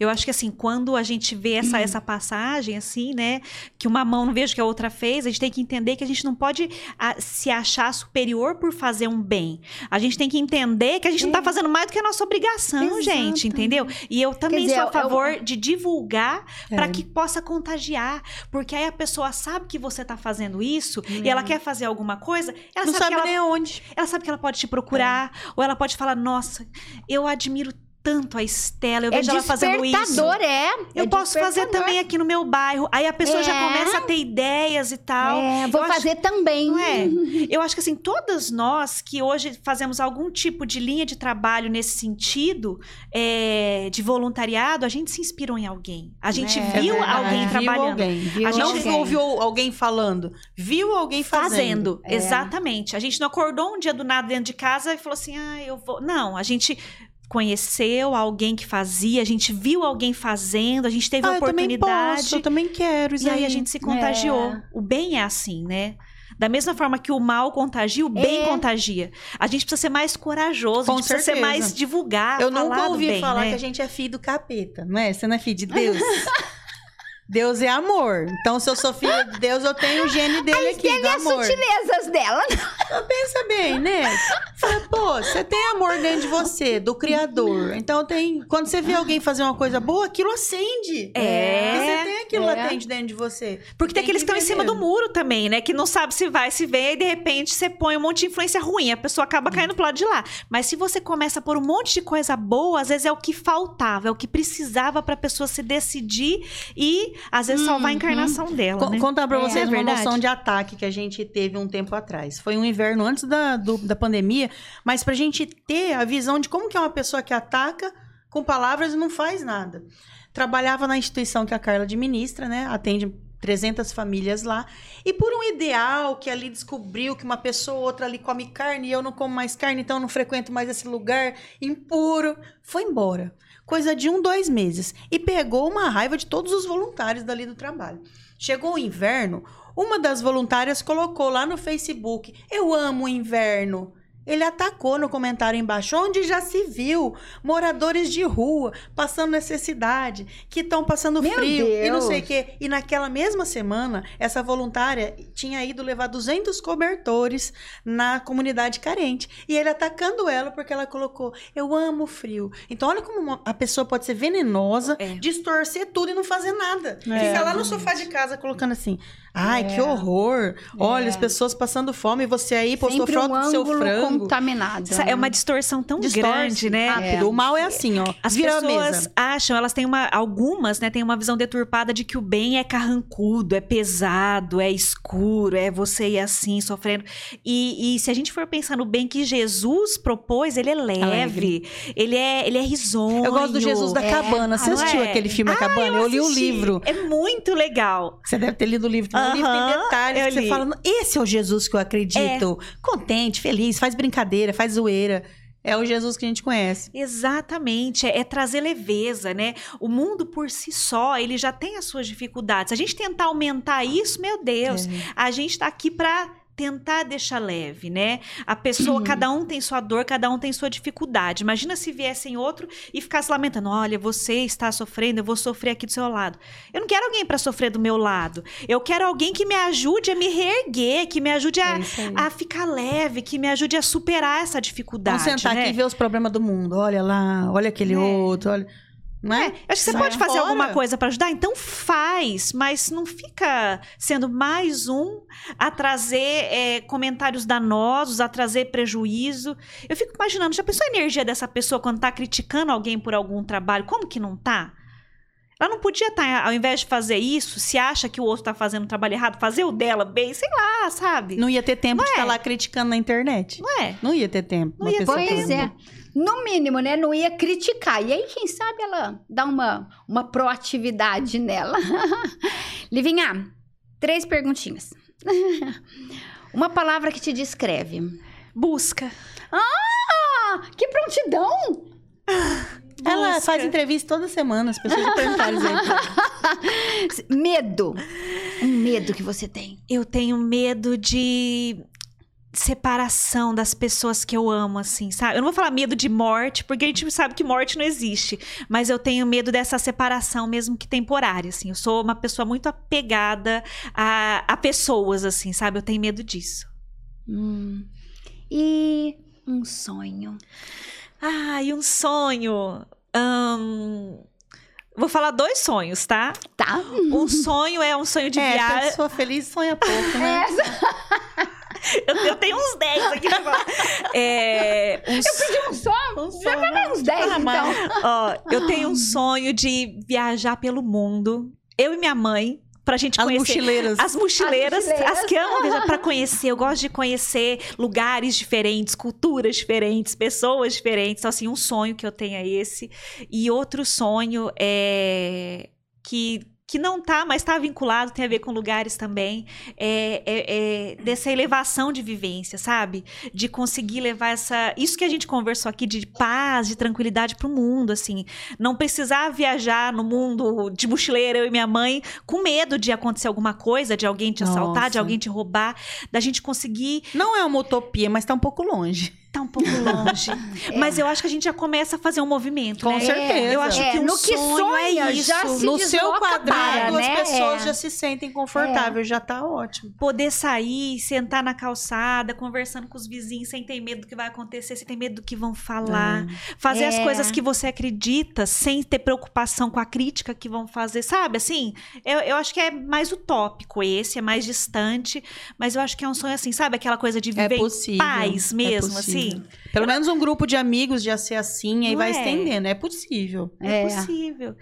eu acho que assim, quando a gente vê essa, essa passagem, assim, né, que uma mão não vejo que a outra fez, a gente tem que entender que a gente não pode ah, se achar superior por fazer um bem. A gente tem que entender que a gente não tá fazendo mais do que a nossa obrigação, gente, entendeu? E eu também dizer, sou a é o- favor de divulgar para É. que possa contagiar. Porque aí a pessoa sabe que você tá fazendo isso e ela quer fazer alguma coisa, ela não sabe, sabe ela nem aonde. ela sabe que ela pode te procurar, ou ela pode falar: Nossa, eu admiro tanto a Estela, eu é vejo ela fazendo isso. despertador, é. Eu É posso fazer também aqui no meu bairro. Aí a pessoa já É. começa a ter ideias e tal. É, vou Eu acho- fazer também. Não é? Eu acho que assim, todas nós que hoje fazemos algum tipo de linha de trabalho nesse sentido, é, de voluntariado, a gente se inspirou em alguém. A gente É viu verdade. alguém viu trabalhando. alguém. Viu a gente alguém. não ouviu alguém falando. Viu alguém fazendo. Fazendo, É. exatamente. A gente não acordou um dia do nada dentro de casa e falou assim: ah, eu vou. Não, a gente conheceu alguém que fazia, a gente viu alguém fazendo, a gente teve Ah, a eu também oportunidade. posso, eu também quero. Isso E aí a gente se contagiou. É. O bem é assim, né? Da mesma forma que o mal contagia, o bem É. contagia. A gente precisa ser mais corajoso, Com a gente precisa ser certeza. mais divulgar. Eu falar nunca do ouvi bem, falar né? que a gente é filho do capeta, não é? Você não é filho de Deus? Deus é amor. Então, se eu sou filha de Deus, eu tenho o gene dele aqui, Ele do é as amor. sutilezas dela. Pensa bem, né? Fala, pô, você tem amor dentro de você, do Criador. Então tem. Quando você vê alguém fazer uma coisa boa, aquilo acende. É. Você tem aquilo É. latente dentro de você. Porque tem aqueles que estão em cima do muro. também, né? Que não sabe se vai, se vem, e de repente você põe um monte de influência ruim, a pessoa acaba caindo pro lado de lá. Mas se você começa por um monte de coisa boa, às vezes é o que faltava, é o que precisava pra pessoa se decidir e às vezes salvar a encarnação dela, né? Contar pra É, vocês é uma verdade. noção de ataque que a gente teve um tempo atrás. Foi um inverno antes da, do- da pandemia, mas pra gente ter a visão de como que é uma pessoa que ataca com palavras e não faz nada. Trabalhava na instituição que a Carla administra, né? Atende 300 famílias lá. E por um ideal que ali descobriu que uma pessoa ou outra ali come carne e eu não como mais carne, então eu não frequento mais esse lugar impuro, foi embora. Coisa de um, dois meses. E pegou uma raiva de todos os voluntários dali do trabalho. Chegou o inverno, uma das voluntárias colocou lá no Facebook: Eu amo o inverno. Ele atacou no comentário embaixo, onde já se viu moradores de rua passando necessidade, que estão passando Meu frio e não Deus. sei o quê. E naquela mesma semana, essa voluntária tinha ido levar 200 cobertores na comunidade carente. E ele atacando ela porque ela colocou: Eu amo frio. Então, olha como uma- a pessoa pode ser venenosa, É. distorcer tudo e não fazer nada. É. Fica lá no sofá de casa colocando assim: Ai, É. que horror! Olha, É. as pessoas passando fome e você aí postou Sempre foto um do seu ângulo frango. contaminado. Essa É uma distorção tão Distorce grande, né? Rápido. O mal é assim, ó. As Vira a pessoas mesa. acham, elas têm uma. Algumas, né, têm uma visão deturpada de que o bem é carrancudo, é pesado, é escuro, é você ir assim, sofrendo. E, e se a gente for pensar no bem que Jesus propôs, ele é leve, Alegre. ele é, ele é risonho. Eu gosto do Jesus da É. Cabana. Você Ah, assistiu é? aquele filme A Cabana? eu, li o livro. É muito legal. Você deve ter lido o livro. No livro tem detalhes que você li. fala: esse é o Jesus que eu acredito. Contente, feliz, faz brincadeira, faz zoeira. É o Jesus que a gente conhece. Exatamente, é, é trazer leveza, né? O mundo por si só, ele já tem as suas dificuldades. Se a gente tentar aumentar isso, meu Deus, a gente tá aqui pra tentar deixar leve, né? A pessoa, Uhum. cada um tem sua dor, cada um tem sua dificuldade. Imagina se viessem outro e ficasse lamentando: olha, você está sofrendo, eu vou sofrer aqui do seu lado. Eu não quero alguém para sofrer do meu lado. Eu quero alguém que me ajude a me reerguer, que me ajude a, É a ficar leve, que me ajude a superar essa dificuldade. Vamos sentar né? aqui e ver os problemas do mundo. Olha lá, olha aquele É. outro, olha. Não é? É, acho que você Sai pode fazer fora. alguma coisa para ajudar, então faz, mas não fica sendo mais um a trazer é, comentários danosos, a trazer prejuízo. Eu fico imaginando, já pensou a energia dessa pessoa quando tá criticando alguém por algum trabalho? Como que não tá? Ela não podia estar, ao invés de fazer isso, se acha que o outro tá fazendo um trabalho errado, fazer o dela bem, sei lá, sabe? Não ia ter tempo de é? estar lá criticando na internet. Não é? Não ia ter tempo. Não uma ia- pessoa Pois falando. é. No mínimo, né? Não ia criticar. E aí, quem sabe ela dá uma, uma proatividade nela. Livinha, três perguntinhas. uma palavra que te descreve. Busca. Ah, que prontidão! Ela Busca. faz entrevista toda semana, as pessoas perguntaram isso. Medo. Um medo que você tem. Eu tenho medo de separação das pessoas que eu amo, assim, sabe? Eu não vou falar medo de morte, porque a gente sabe que morte não existe. Mas eu tenho medo dessa separação, mesmo que temporária, assim. Eu sou uma pessoa muito apegada a, a pessoas, assim, sabe? Eu tenho medo disso. Hum. E um sonho. Ah, e um sonho. Ahn, Vou falar dois sonhos, tá? Tá? Um sonho é um sonho de é, viagem. pessoa feliz sonha pouco, né? Eu, eu tenho uns 10 aqui falar. É, um Pedi um só? Já vai uns 10, Ah, mas- então. Ó, eu tenho um sonho de viajar pelo mundo. Eu e minha mãe, pra gente As conhecer. mochileiras. As mochileiras, As mochileiras. as que amam viajar pra conhecer. Eu gosto de conhecer lugares diferentes, culturas diferentes, pessoas diferentes. Então, assim, um sonho que eu tenho é esse. E outro sonho é que. Que não tá, mas tá vinculado, tem a ver com lugares também. É, é- é dessa elevação de vivência, sabe? De conseguir levar essa. Isso que a gente conversou aqui de paz, de tranquilidade pro mundo, assim. Não precisar viajar no mundo de mochileira, eu e minha mãe, com medo de acontecer alguma coisa, de alguém te assaltar, de Nossa. alguém te roubar, da gente conseguir Não é uma utopia, mas tá um pouco longe. Tá um pouco longe. Mas eu acho que a gente já começa a fazer um movimento, Com né? certeza. Eu acho É, que um no que sonho sonha, é isso. já se no seu quadrado, para, as né? pessoas É. já se sentem confortáveis, já tá ótimo. Poder sair, sentar na calçada, conversando com os vizinhos, sem ter medo do que vai acontecer, sem ter medo do que vão falar. Fazer as É. coisas que você acredita, sem ter preocupação com a crítica que vão fazer, sabe? Assim, eu, eu acho que é mais utópico esse, é mais distante, mas eu acho que é um sonho assim, sabe? Aquela coisa de É viver em possível. paz é mesmo, possível. Assim. Pelo menos um grupo de amigos já ser assim, aí Não vai é? estendendo. É possível. É, É. possível,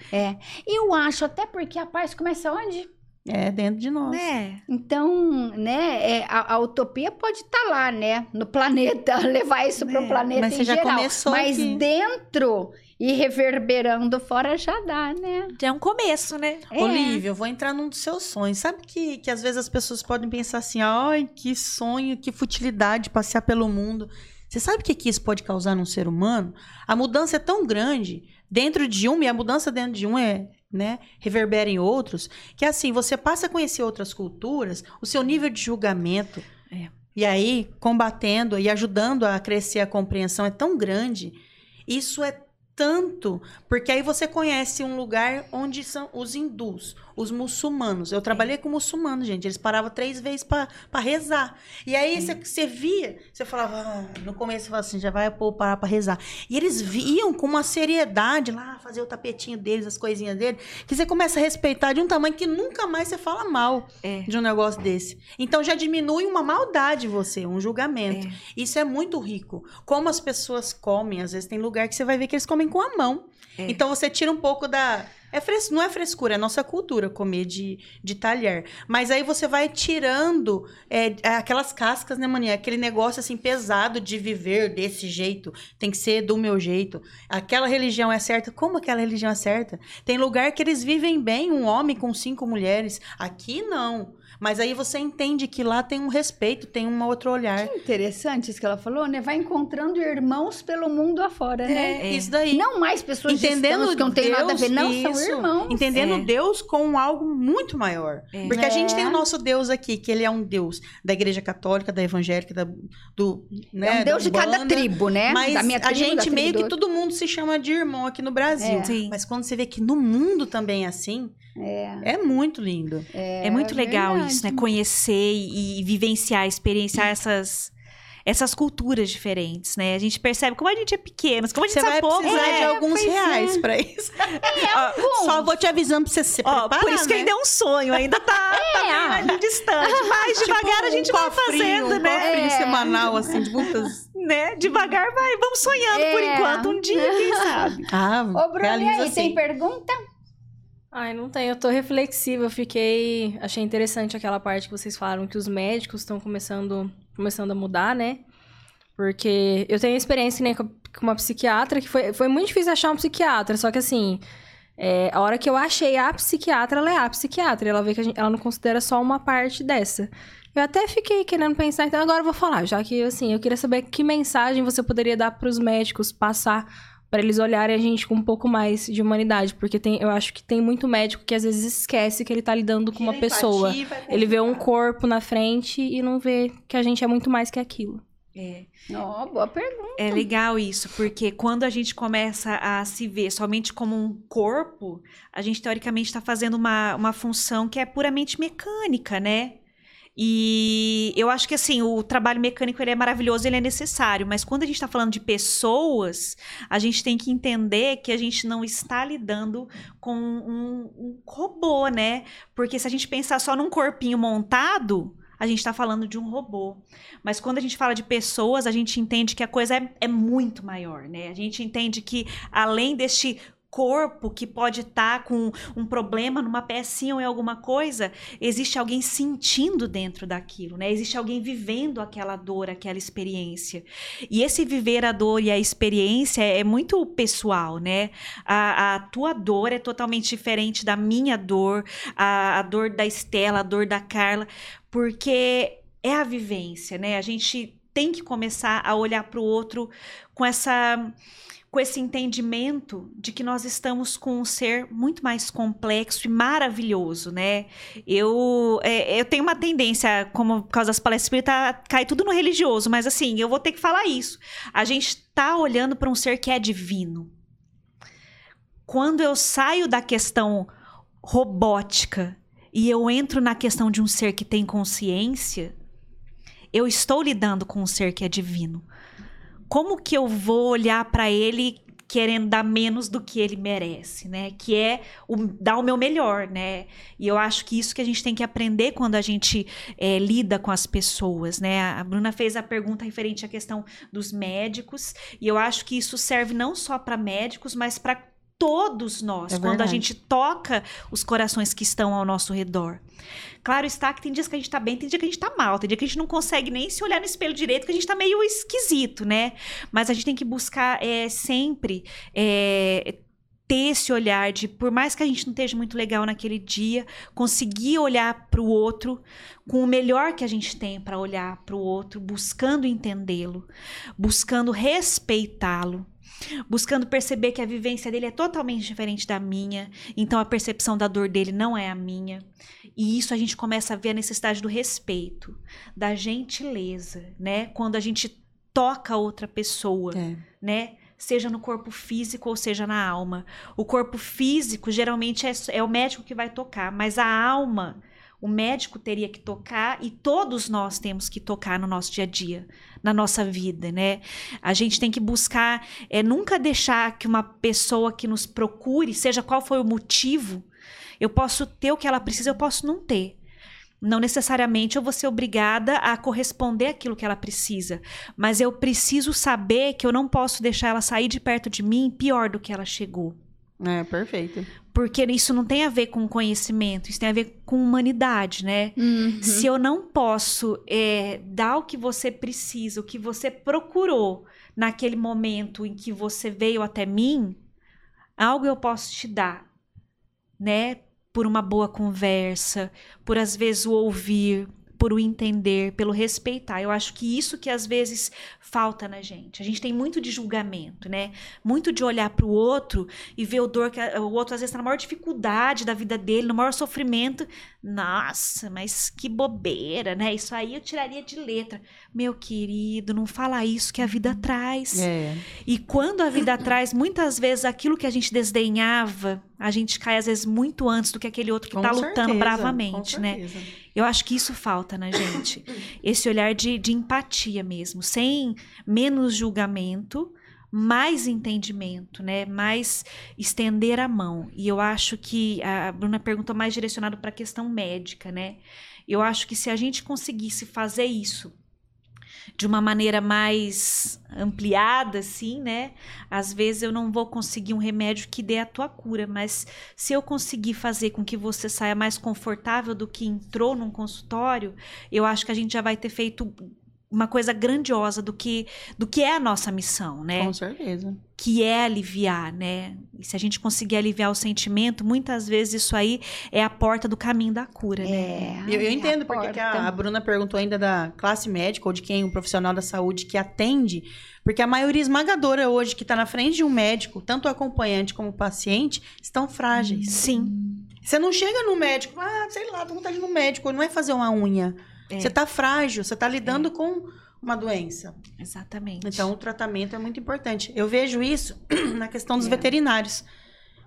Eu acho, até porque a paz começa onde? É dentro de nós. né? Então, né, é, a, a utopia pode estar lá, né, no planeta, levar isso para o É, planeta mas em você já geral. começou mas aqui. dentro e reverberando fora já dá, né? Já é um começo, né? É. Olivia, eu vou entrar num dos seus sonhos. Sabe que, que às vezes as pessoas podem pensar assim: ai, que sonho, que futilidade passear pelo mundo. Você sabe o que, que isso pode causar num ser humano? A mudança é tão grande dentro de um, e a mudança dentro de um é, né, reverbera em outros, que assim, você passa a conhecer outras culturas, o seu nível de julgamento, É. e aí, combatendo e ajudando a crescer a compreensão é tão grande. Isso é tanto, porque aí você conhece um lugar onde são os hindus, os muçulmanos. Eu trabalhei com muçulmanos, gente. Eles paravam três vezes para rezar. E aí você, via, você falava, ah, no começo você falava assim, já vai povo parar para rezar. E eles viam com uma seriedade lá, fazer o tapetinho deles, as coisinhas dele, que você começa a respeitar de um tamanho que nunca mais você fala mal É. de um negócio desse. Então já diminui uma maldade em você, um julgamento. É. Isso é muito rico. Como as pessoas comem, às vezes tem lugar que você vai ver que eles comem com a mão. É. Então você tira um pouco da. É fres... Não é frescura, é nossa cultura comer de, de talher. Mas aí você vai tirando é, aquelas cascas, né, maninha? Aquele negócio assim pesado de viver desse jeito. Tem que ser do meu jeito. Aquela religião é certa. Como aquela religião é certa? Tem lugar que eles vivem bem, um homem com cinco mulheres. Aqui não. Mas aí você entende que lá tem um respeito, tem um outro olhar. Interessante isso que ela falou, né? Vai encontrando irmãos pelo mundo afora, né? É. Isso daí. Não mais pessoas Entendendo distantes que não tem nada a ver, Deus, não, isso. são irmãos. Entendendo É. Deus com algo muito maior. É. Porque a É. gente tem o nosso Deus aqui, que ele é um Deus da igreja católica, da evangélica, da, do. Né, é um Deus da de cada tribo, né? Mas da minha a tribo, da gente tribo meio que todo mundo se chama de irmão aqui no Brasil. É. Sim. Mas quando você vê que no mundo também é assim, É, é muito lindo. É, muito legal verdade. isso, né? Conhecer e, e vivenciar, experienciar essas, essas culturas diferentes, né? A gente percebe como a gente é pequeno, como a gente Você vai sabe pouco, precisar né? de alguns pois é. reais pra isso. Ó, Só vou te avisando pra você se ó, preparar, por isso que né? ainda é um sonho, ainda tá, tá É. meio ali distante. Mas devagar a Tipo, gente um vai cofrinho, fazendo, um né? cofrinho É. semanal, assim, de muitas... né? Devagar vai, vamos sonhando por É. enquanto, um dia, quem sabe? Ah, Ô, Bruno, e aí, assim. tem pergunta? Ai, não tem. Eu tô reflexiva. Eu fiquei. Achei interessante aquela parte que vocês falaram que os médicos estão começando, começando a mudar, né? Porque eu tenho experiência né, com uma psiquiatra que foi, foi muito difícil achar um psiquiatra. Só que assim, é, a hora que eu achei a psiquiatra, ela é a psiquiatra. e Ela vê que gente- ela não considera só uma parte dessa. Eu até fiquei querendo pensar, então agora eu vou falar, já que assim, eu queria saber que mensagem você poderia dar para os médicos passar para eles olharem a gente com um pouco mais de humanidade, porque tem, eu acho que tem muito médico que às vezes esquece que ele tá lidando com uma Tira pessoa. empatia Ele vê um corpo na frente e não vê que a gente é muito mais que aquilo. É. Ó, boa pergunta. É legal isso, porque quando a gente começa a se ver somente como um corpo, a gente teoricamente está fazendo uma, uma função que é puramente mecânica, né? E eu acho que assim, o trabalho mecânico ele é maravilhoso, ele é necessário, mas quando a gente está falando de pessoas, a gente tem que entender que a gente não está lidando com um, um robô, né? Porque se a gente pensar só num corpinho montado, a gente está falando de um robô. Mas quando a gente fala de pessoas, a gente entende que a coisa é, é muito maior, né? A gente entende que além deste corpo que pode estar com um problema numa pecinha ou em alguma coisa, existe alguém sentindo dentro daquilo, né? Existe alguém vivendo aquela dor, aquela experiência. E esse viver a dor e a experiência é muito pessoal, né? A, a tua dor é totalmente diferente da minha dor, a, a dor da Estela, a dor da Carla, porque é a vivência, né? A gente tem que começar a olhar para o outro com essa com esse entendimento de que nós estamos com um ser muito mais complexo e maravilhoso, né? Eu, é, eu tenho uma tendência, como por causa das palestras espíritas, cai tudo no religioso, mas assim, eu vou ter que falar isso. A gente está olhando para um ser que é divino. Quando eu saio da questão robótica e eu entro na questão de um ser que tem consciência, eu estou lidando com um ser que é divino como que eu vou olhar para ele querendo dar menos do que ele merece, né? Que é o, dar o meu melhor, né? E eu acho que isso que a gente tem que aprender quando a gente é, lida com as pessoas, né? A Bruna fez a pergunta referente à questão dos médicos e eu acho que isso serve não só para médicos, mas para todos nós, É quando a gente toca os corações que estão ao nosso redor. Claro está que tem dias que a gente tá bem, tem dia que a gente tá mal, tem dia que a gente não consegue nem se olhar no espelho direito, que a gente tá meio esquisito, né? Mas a gente tem que buscar é, sempre é, ter esse olhar de, por mais que a gente não esteja muito legal naquele dia, conseguir olhar para o outro com o melhor que a gente tem para olhar para o outro, buscando entendê-lo, buscando respeitá-lo. Buscando perceber que a vivência dele é totalmente diferente da minha, então a percepção da dor dele não é a minha. E isso a gente começa a ver a necessidade do respeito, da gentileza, né? Quando a gente toca outra pessoa, É. né? Seja no corpo físico ou seja na alma. O corpo físico geralmente é, é o médico que vai tocar, mas a alma, o médico teria que tocar e todos nós temos que tocar no nosso dia a dia, na nossa vida, né? A gente tem que buscar, é, nunca deixar que uma pessoa que nos procure, seja qual for o motivo, eu posso ter o que ela precisa, eu posso não ter. Não necessariamente eu vou ser obrigada a corresponder àquilo que ela precisa, mas eu preciso saber que eu não posso deixar ela sair de perto de mim pior do que ela chegou. É, perfeito. Porque isso não tem a ver com conhecimento, isso tem a ver com humanidade, né? Uhum. Se eu não posso é, dar o que você precisa, o que você procurou naquele momento em que você veio até mim, algo eu posso te dar, né? Por uma boa conversa, por às vezes o ouvir, por o entender, pelo respeitar. Eu acho que isso que às vezes falta na gente. A gente tem muito de julgamento, né? Muito de olhar para o outro e ver o dor que o outro às vezes está na maior dificuldade da vida dele, no maior sofrimento. Nossa, mas que bobeira, né? Isso aí eu tiraria de letra. Meu querido, não fala isso que a vida traz. É. E quando a vida traz, muitas vezes aquilo que a gente desdenhava, a gente cai às vezes muito antes do que aquele outro que Com tá lutando bravamente, né? Eu acho que isso falta na gente. Esse olhar de, de empatia mesmo, sem menos julgamento, mais entendimento, né? Mais estender a mão. E eu acho que a Bruna perguntou mais direcionado para a questão médica, né? Eu acho que se a gente conseguisse fazer isso de uma maneira mais ampliada, assim, né? Às vezes eu não vou conseguir um remédio que dê a tua cura, mas se eu conseguir fazer com que você saia mais confortável do que entrou num consultório, eu acho que a gente já vai ter feito uma coisa grandiosa do que do que é a nossa missão, né? Com certeza. que é aliviar, né? E se a gente conseguir aliviar o sentimento, muitas vezes isso aí é a porta do caminho da cura, né? É, Eu, eu a entendo porque que a, a Bruna perguntou ainda da classe médica ou de quem, um profissional da saúde que atende, porque a maioria esmagadora hoje que está na frente de um médico, tanto o acompanhante como o paciente, estão frágeis. Sim, Você não chega no médico, ah, sei lá, tô com vontade de ir no médico, não é fazer uma unha. É. Você tá frágil, você tá lidando com uma doença. exatamente. Então, o tratamento é muito importante. Eu vejo isso na questão dos É. veterinários.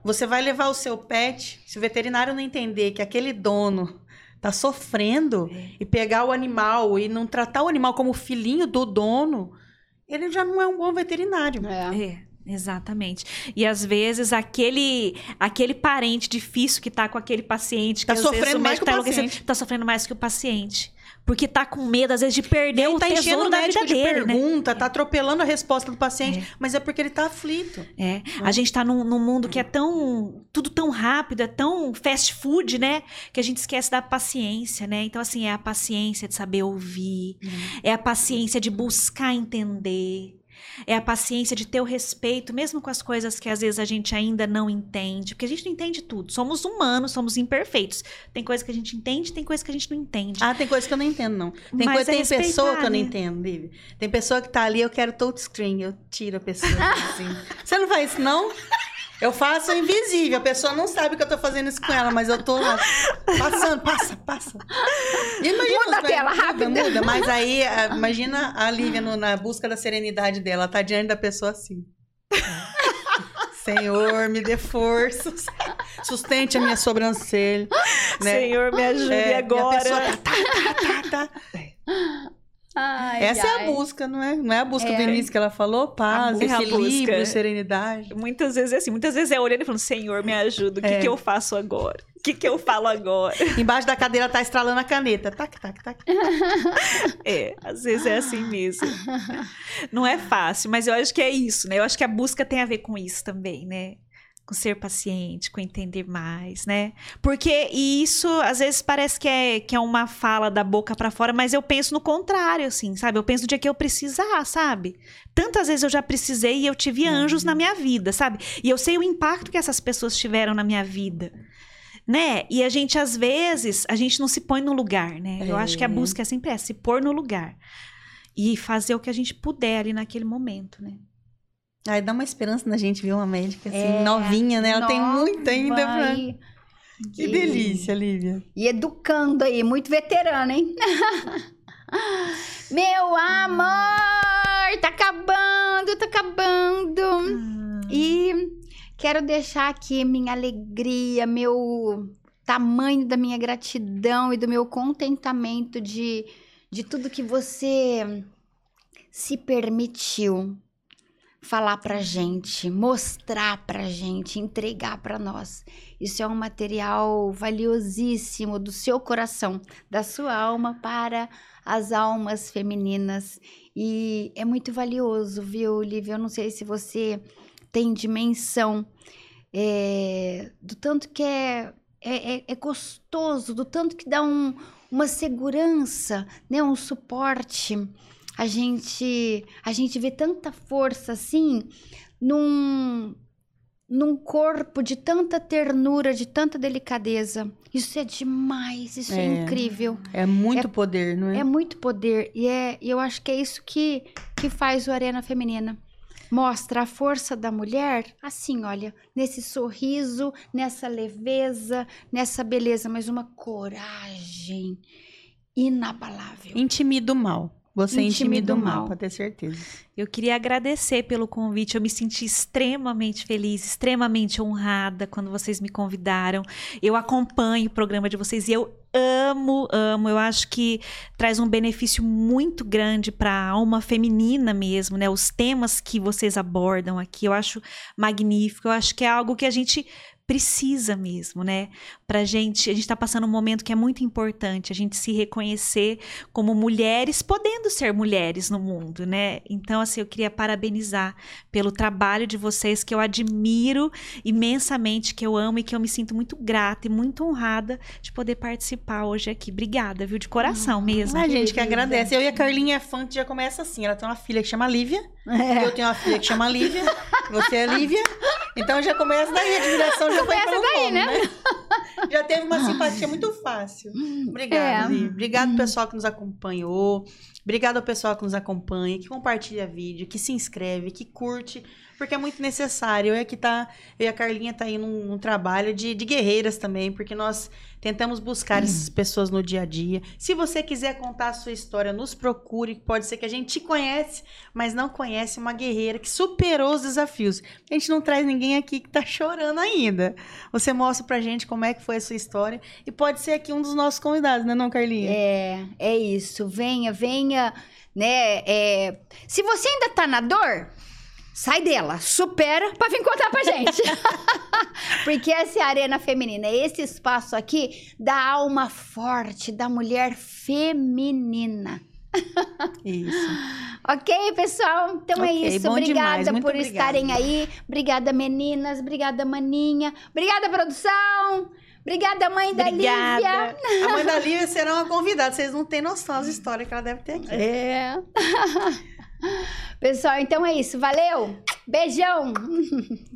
Você vai levar o seu pet, se o veterinário não entender que aquele dono tá sofrendo É. e pegar o animal e não tratar o animal como filhinho do dono, ele já não é um bom veterinário. É. É, exatamente. E às vezes aquele aquele parente difícil que tá com aquele paciente que Tá às vezes sofrendo o mais que o tá paciente. tá sofrendo mais que o paciente. Porque tá com medo, às vezes, de perder Ele o tá enchendo tesouro da vida de dele, né? pergunta, tá atropelando a resposta do paciente, É. mas é porque ele tá aflito. É, a gente tá num, num mundo que é tão. tudo tão rápido, é tão fast food, né? Que a gente esquece da paciência, né? Então, assim, é a paciência de saber ouvir, é a paciência de buscar entender. É a paciência de ter o respeito, mesmo com as coisas que às vezes a gente ainda não entende. Porque a gente não entende tudo. Somos humanos, somos imperfeitos. Tem coisa que a gente entende, tem coisa que a gente não entende. Ah, tem coisa que eu não entendo, não. Tem, Mas coisa, é tem pessoa que eu não né? entendo, Vivi. Tem pessoa que tá ali, eu quero touchscreen. Eu tiro a pessoa assim. Você não faz isso, não? Eu faço invisível. A pessoa não sabe que eu tô fazendo isso com ela, mas eu tô lá passando, passa, passa. E Imagina Muda a tela, velhos, rápido. Muda, muda. Mas aí, a- imagina a Lívia no- na busca da serenidade dela. Ela tá diante da pessoa assim. Senhor, me dê forças. Sustente a minha sobrancelha. Né? Senhor, me ajude É, e a agora. pessoa tá, tá, tá, tá, tá. Ai, Essa é ai. a busca, não é? Não é a busca É. do início que ela falou? Paz, equilíbrio, busca. serenidade. Muitas vezes é assim, muitas vezes é olhando e falando, Senhor, me ajuda, o que, É. que eu faço agora? O que, que eu falo agora? Embaixo da cadeira tá estralando a caneta. Tac, tac, tac. É, às vezes é assim mesmo. Não é fácil, mas eu acho que é isso, né? Eu acho que a busca tem a ver com isso também, né? Com ser paciente, com entender mais, né? Porque isso às vezes parece que é, que é uma fala da boca pra fora, mas eu penso no contrário, assim, sabe? Eu penso no dia que eu precisar, sabe? Tantas vezes eu já precisei e eu tive anjos na minha vida, sabe? E eu sei o impacto que essas pessoas tiveram na minha vida. Né? E a gente, às vezes, a gente não se põe no lugar, né? Eu acho que a É. busca é sempre essa, se pôr no lugar. E fazer o que a gente puder ali naquele momento, né? Aí dá uma esperança na gente ver uma médica assim, É, novinha, né? Ela tem nova muito ainda pra... e- Que delícia, Lívia. E educando aí, muito veterana, hein? Meu amor, tá acabando, tá acabando. E quero deixar aqui minha alegria, meu tamanho da minha gratidão e do meu contentamento de, de tudo que você se permitiu falar pra gente, mostrar pra gente, entregar pra nós. Isso é um material valiosíssimo do seu coração, da sua alma para as almas femininas. E é muito valioso, viu, Lívia? Eu não sei se você tem dimensão é, do tanto que é, é, é- é gostoso, do tanto que dá um- uma segurança, né? um suporte. A gente, a gente vê tanta força assim num, num corpo de tanta ternura, de tanta delicadeza. Isso é demais, isso é, É. incrível. É muito poder, não é? É muito poder e é, eu acho que é isso que, que faz o Arena Feminina. Mostra a força da mulher, assim, olha, nesse sorriso, nessa leveza, nessa beleza, mas uma coragem inabalável. Intimida o mal. Você Intimida o mal. pode ter certeza. Eu queria agradecer pelo convite. Eu me senti extremamente feliz, extremamente honrada quando vocês me convidaram. Eu acompanho o programa de vocês e eu amo, amo. Eu acho que traz um benefício muito grande para a alma feminina mesmo, né? Os temas que vocês abordam aqui, eu acho magnífico. Eu acho que é algo que a gente precisa mesmo, né? Pra gente, a gente tá passando um momento que é muito importante, a gente se reconhecer como mulheres, podendo ser mulheres no mundo, né? Então, assim, eu queria parabenizar pelo trabalho de vocês, que eu admiro imensamente, que eu amo e que eu me sinto muito grata e muito honrada de poder participar hoje aqui. Obrigada, viu? De coração mesmo. A gente que agradece. Eu e a Carlinha é fã que já começa assim. Ela tem uma filha que chama Lívia. É. Eu tenho uma filha que chama Lívia. Você é Lívia. Então já começa daí. A admiração já foi Começa pelo daí, nome, né? Já teve uma simpatia muito fácil. Obrigada, É. Lívia. Obrigado ao pessoal que nos acompanhou. Obrigado ao pessoal que nos acompanha, que compartilha vídeo, que se inscreve, que curte, porque é muito necessário. Eu e aqui tá, eu e a Carlinha tá aí num, num trabalho de, de guerreiras também, porque nós tentamos buscar essas pessoas no dia a dia. Se você quiser contar a sua história, nos procure. Pode ser que a gente te conhece, mas não conhece uma guerreira que superou os desafios. A gente não traz ninguém aqui que tá chorando ainda. Você mostra pra gente como é que foi a sua história e pode ser aqui um dos nossos convidados, né, não, Carlinha? É, é isso. Venha, venha, né? é, Se você ainda tá na dor, sai dela, supera pra vir contar pra gente. Porque essa é a arena feminina, é esse espaço aqui da alma forte, da mulher feminina. Isso. Ok, pessoal? Então é Ok, isso. bom Obrigada por obrigada. estarem aí. Obrigada, meninas. Obrigada, maninha. Obrigada, produção. Obrigada, mãe da Obrigada. Lívia. A mãe da Lívia será uma convidada. Vocês não têm noção das histórias que ela deve ter aqui. É. Pessoal, então é isso. Valeu! Beijão!